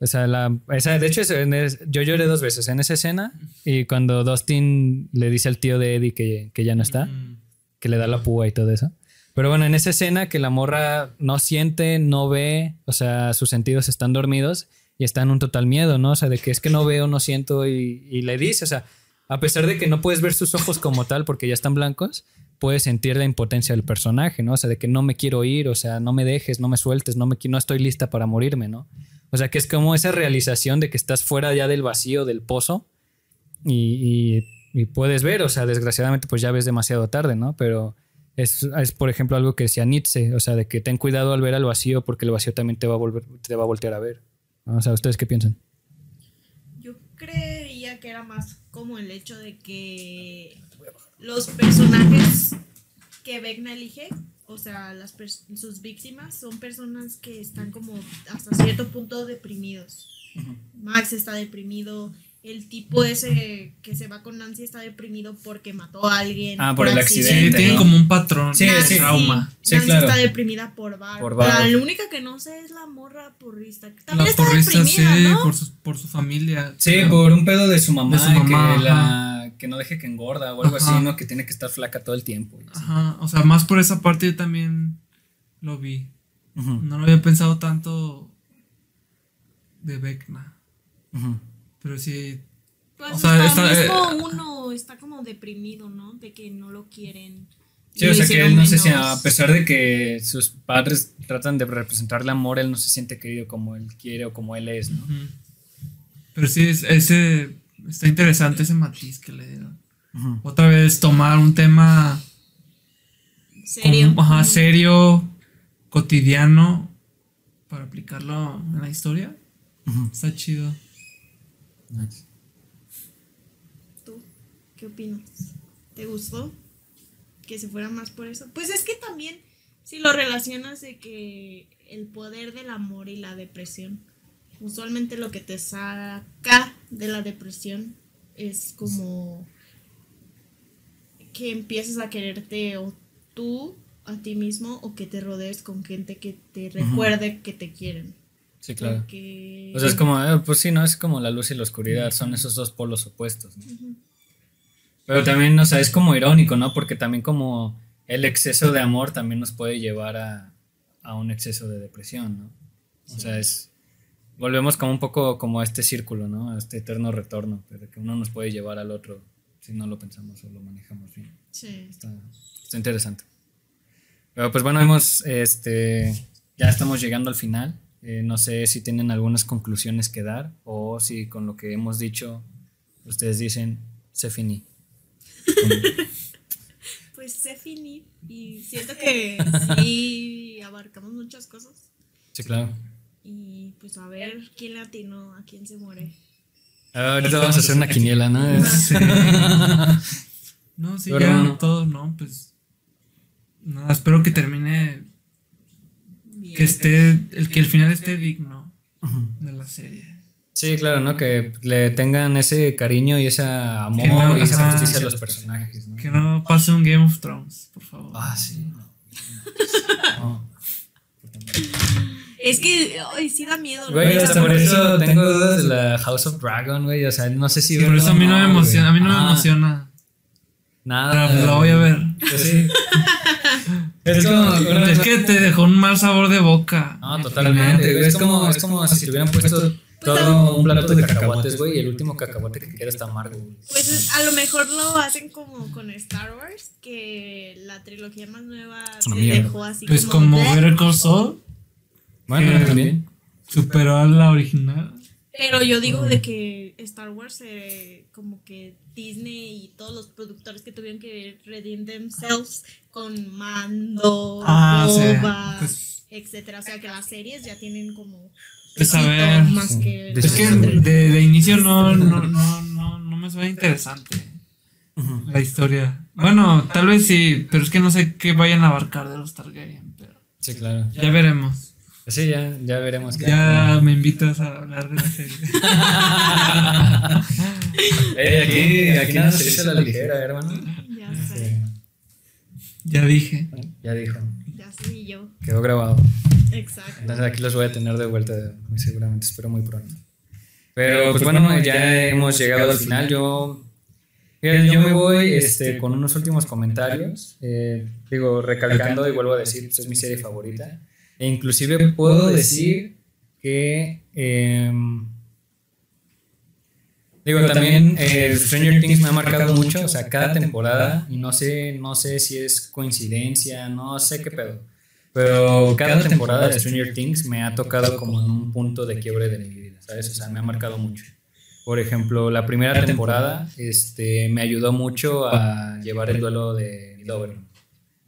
O sea, la, esa, de hecho, es- en es- yo lloré dos veces en esa escena y cuando Dustin le dice al tío de Eddie que, que ya no está. Mm. que le da la púa y todo eso. Pero bueno, en esa escena que la morra no siente, no ve, o sea, sus sentidos están dormidos y está en un total miedo, ¿no? O sea, de que es que no veo, no siento y, y le dice, o sea, a pesar de que no puedes ver sus ojos como tal porque ya están blancos, puedes sentir la impotencia del personaje, ¿no? O sea, de que no me quiero ir, o sea, no me dejes, no me sueltes, no, me, no estoy lista para morirme, ¿no? O sea, que es como esa realización de que estás fuera ya del vacío, del pozo y, puedes ver, o sea, desgraciadamente pues ya ves demasiado tarde, ¿no? Pero es, es, por ejemplo algo que decía Nietzsche, o sea, de que ten cuidado al ver al vacío porque el vacío también te va a, volver, te va a voltear a ver. ¿no? O sea, ¿ustedes qué piensan? Yo creía que era más como el hecho de que los personajes que Vecna elige, o sea, las sus víctimas, son personas que están como hasta cierto punto deprimidos. Max está deprimido. El tipo ese que se va con Nancy está deprimido porque mató a alguien. Ah, por el accidente, tienen ¿no? como un patrón. Sí, de sí. trauma. Sí, Nancy claro. está deprimida por Bar. Por. La única que no sé es la morra porrista. También La está porrista, deprimida, sí, ¿no? por, su, por su familia. Sí, por un pedo de su mamá, De su mamá, que, la, que no deje que engorda o algo Ajá. así, ¿no? Que tiene que estar flaca todo el tiempo. y así. Ajá, o sea, más por esa parte yo también lo vi. No lo había pensado tanto de Vecna. ujú. Pero sí, Pues O sea, hasta está- mismo uno está como deprimido, ¿no? De que no lo quieren. Sí, o sea que él no sé si a pesar de que sus padres tratan de representarle amor, él no se siente querido como él quiere o como él es, ¿no? pero sí, es- ese, está interesante ese matiz que le dieron. Otra vez tomar un tema Serio. como- ajá, Ujú. serio, cotidiano, para aplicarlo en la historia. Está chido. Nice. ¿Tú qué opinas? ¿Te gustó? Que se fuera más por eso. Pues es que también, si lo relacionas de que el poder del amor y la depresión, usualmente lo que te saca de la depresión es como que empieces a quererte o tú a ti mismo o que te rodees con gente que te recuerde que te quieren. Sí, claro. Porque- O sea, es como, eh, pues sí, ¿no? Es como la luz y la oscuridad, son esos dos polos opuestos, ¿no? Pero también, o sea, es como irónico, ¿no? Porque también como el exceso de amor también nos puede llevar a, a un exceso de depresión, ¿no? O sea, es... Volvemos como un poco como a este círculo, ¿no? A este eterno retorno, pero que uno nos puede llevar al otro si no lo pensamos o lo manejamos bien. Sí. Está, está interesante. Pero pues bueno, hemos, este, ya estamos llegando al final. Eh, no sé si tienen algunas conclusiones que dar o si con lo que hemos dicho ustedes dicen, se finí. Pues se finí y siento que sí abarcamos muchas cosas. Sí, claro. Y pues a ver quién le atinó, a quién se muere. Ahorita vamos a hacer una quiniela, ¿no? Sí. No, sí, Pero ya no. todo, ¿no? Pues. Nada, espero que termine. Bien. Que esté. El que el final esté digno de la serie. Sí, claro, ¿no? Que le tengan ese cariño y ese amor Que no- y esa justicia a los personajes, ¿no? Que no pase un Game of Thrones, por favor. Ah, sí. No. Es que ay, sí da miedo. ¿no? Güey, Esa hasta por eso tengo dudas de la House of Dragon, güey. O sea, no sé si Sí, por eso a mí no me güey. emociona. A mí no me emociona. Nada. Pero pues la voy a ver. Pues sí. es como. Es que te dejó un mal sabor de boca. No, totalmente, güey. Es como, es como si te hubieran puesto todo un plato de cacahuates, güey, y el último cacahuate que queda está amargo, güey. Pues es- a lo mejor lo hacen como con Star Wars, que la trilogía más nueva mierda. dejó así Pues como. como. Better Call Saul Bueno, Eh, también. superó a la original. Pero yo digo de que Star Wars, eh, como que Disney y todos los productores que tuvieron que redeem themselves con Mando, Ah, sí. Boba, Pues- etcétera. O sea que las series ya tienen como Pues a ver, más sí. que Es que de, de inicio no, no, no, no, no me suena interesante la historia. Bueno, tal vez sí, pero es que no sé qué vayan a abarcar de los Targaryen, pero Sí, claro. ya veremos. Sí, ya, ya veremos. qué- Ya me invitas a hablar de la serie. Eh, aquí, aquí nada se dice la ligera, hermano. Ya sé, Ya dije. Ya dijo. ya sé yo. Quedó grabado. Exacto. Entonces aquí los voy a tener de vuelta muy seguramente, espero muy pronto. Pero pues bueno, ya hemos llegado al final. Yo yo me voy este, con unos últimos comentarios. eh, digo, recalcando y vuelvo a decir, pues, es mi serie favorita. E inclusive puedo decir que... em, digo, también eh, Stranger Things me ha marcado mucho, o sea, cada temporada, y no sé, no sé si es coincidencia, no sé qué pedo. Pero cada temporada de Stranger Things me ha tocado como en un punto de quiebre de mi vida, ¿sabes? O sea, me ha marcado mucho. Por ejemplo, la primera temporada este, me ayudó mucho a llevar el duelo de Doberman,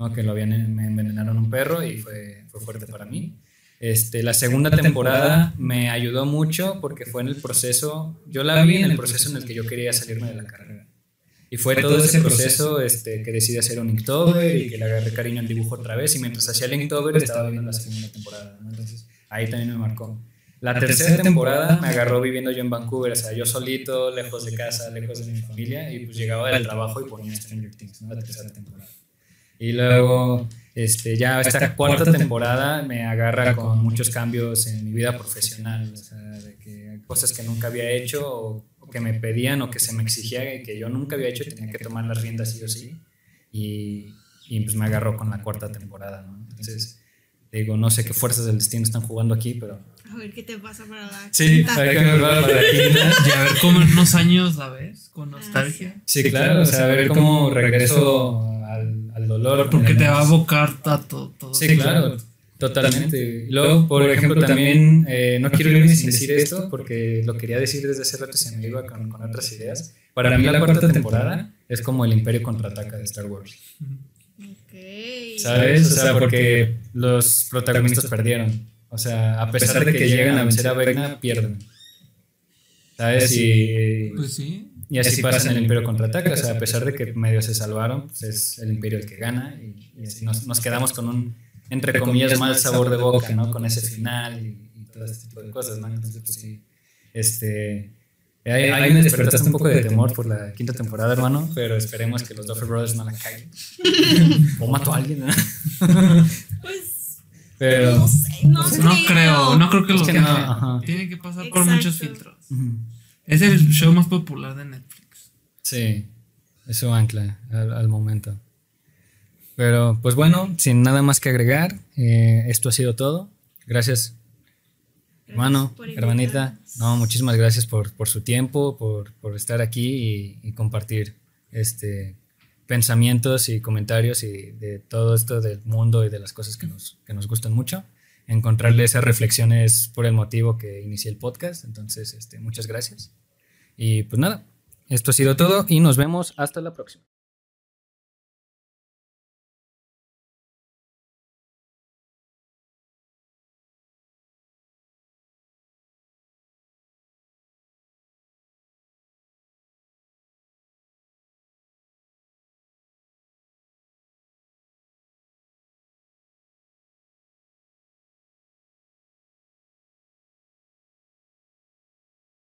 ¿no? que lo habían, me envenenaron un perro y fue, fue fuerte para mí. Este, la segunda temporada me ayudó mucho porque fue en el proceso, yo la vi en el proceso en el que yo quería salirme de la carrera. Y fue todo ese proceso este, que decidí hacer un Inktober y que le agarré cariño al dibujo otra vez. Y mientras hacía el Inktober estaba viendo la segunda temporada. ¿no? Entonces ahí también me marcó. La tercera temporada me agarró viviendo yo en Vancouver, o sea, yo solito, lejos de casa, lejos de mi familia, y pues llegaba del trabajo y ponía Stranger Things, ¿no? La tercera temporada. Y luego, este, ya esta cuarta temporada me agarra con muchos cambios en mi vida profesional, o sea, de que cosas que nunca había hecho o, o que me pedían o que se me exigía y que yo nunca había hecho y tenía que tomar las riendas sí o sí. Y, y pues me agarró con la cuarta temporada, ¿no? Entonces, digo, no sé qué fuerzas del destino están jugando aquí, pero... A ver qué te pasa para la Sí, quinta? hay que ver para la quinta. Y a ver cómo en unos años la ves, con nostalgia. Sí, claro, o sea, a ver cómo regreso dolor. Porque te va a abocar a todo. todo Sí, claro, totalmente. Luego, por ejemplo, también, eh, no quiero irme sin decir esto, porque lo quería decir desde hace rato y se me iba con, con otras ideas. Para mí la cuarta temporada es como el Imperio contraataca de Star Wars. Ok. ¿Sabes? O sea, porque los protagonistas perdieron. O sea, a pesar de que llegan a vencer a Vecna, pierden. ¿Sabes? Y, Pues sí. Y así pasa en el Imperio contraataca. O sea, a pesar de que medio se salvaron, pues es el Imperio el que gana. Y, y así nos, nos quedamos con un, entre comillas, mal sabor de boca, ¿no? Con ese final y, y todo ese tipo de cosas, ¿no? Entonces, pues sí. Este. Ahí, ahí me despertaste un poco de temor por la quinta temporada, hermano, pero esperemos que los Duffer Brothers no la caguen. o mato a alguien, ¿no? Pues Pero. no sé, no, No creo, no creo que Es lo que que no, ajá. Tiene que pasar por Exacto. muchos filtros. Ujú. Es el show más popular de Netflix. Sí, es su ancla al, al momento. Pero pues bueno, sin nada más que agregar, eh, esto ha sido todo. Gracias, hermano, hermanita. No, muchísimas gracias por, por su tiempo, por, por estar aquí y, y compartir este pensamientos y comentarios y de todo esto del mundo y de las cosas que nos, que nos gustan mucho. Encontrarle esas reflexiones por el motivo que inicié el podcast. Entonces, este, muchas gracias. Y pues nada, esto ha sido todo y nos vemos hasta la próxima.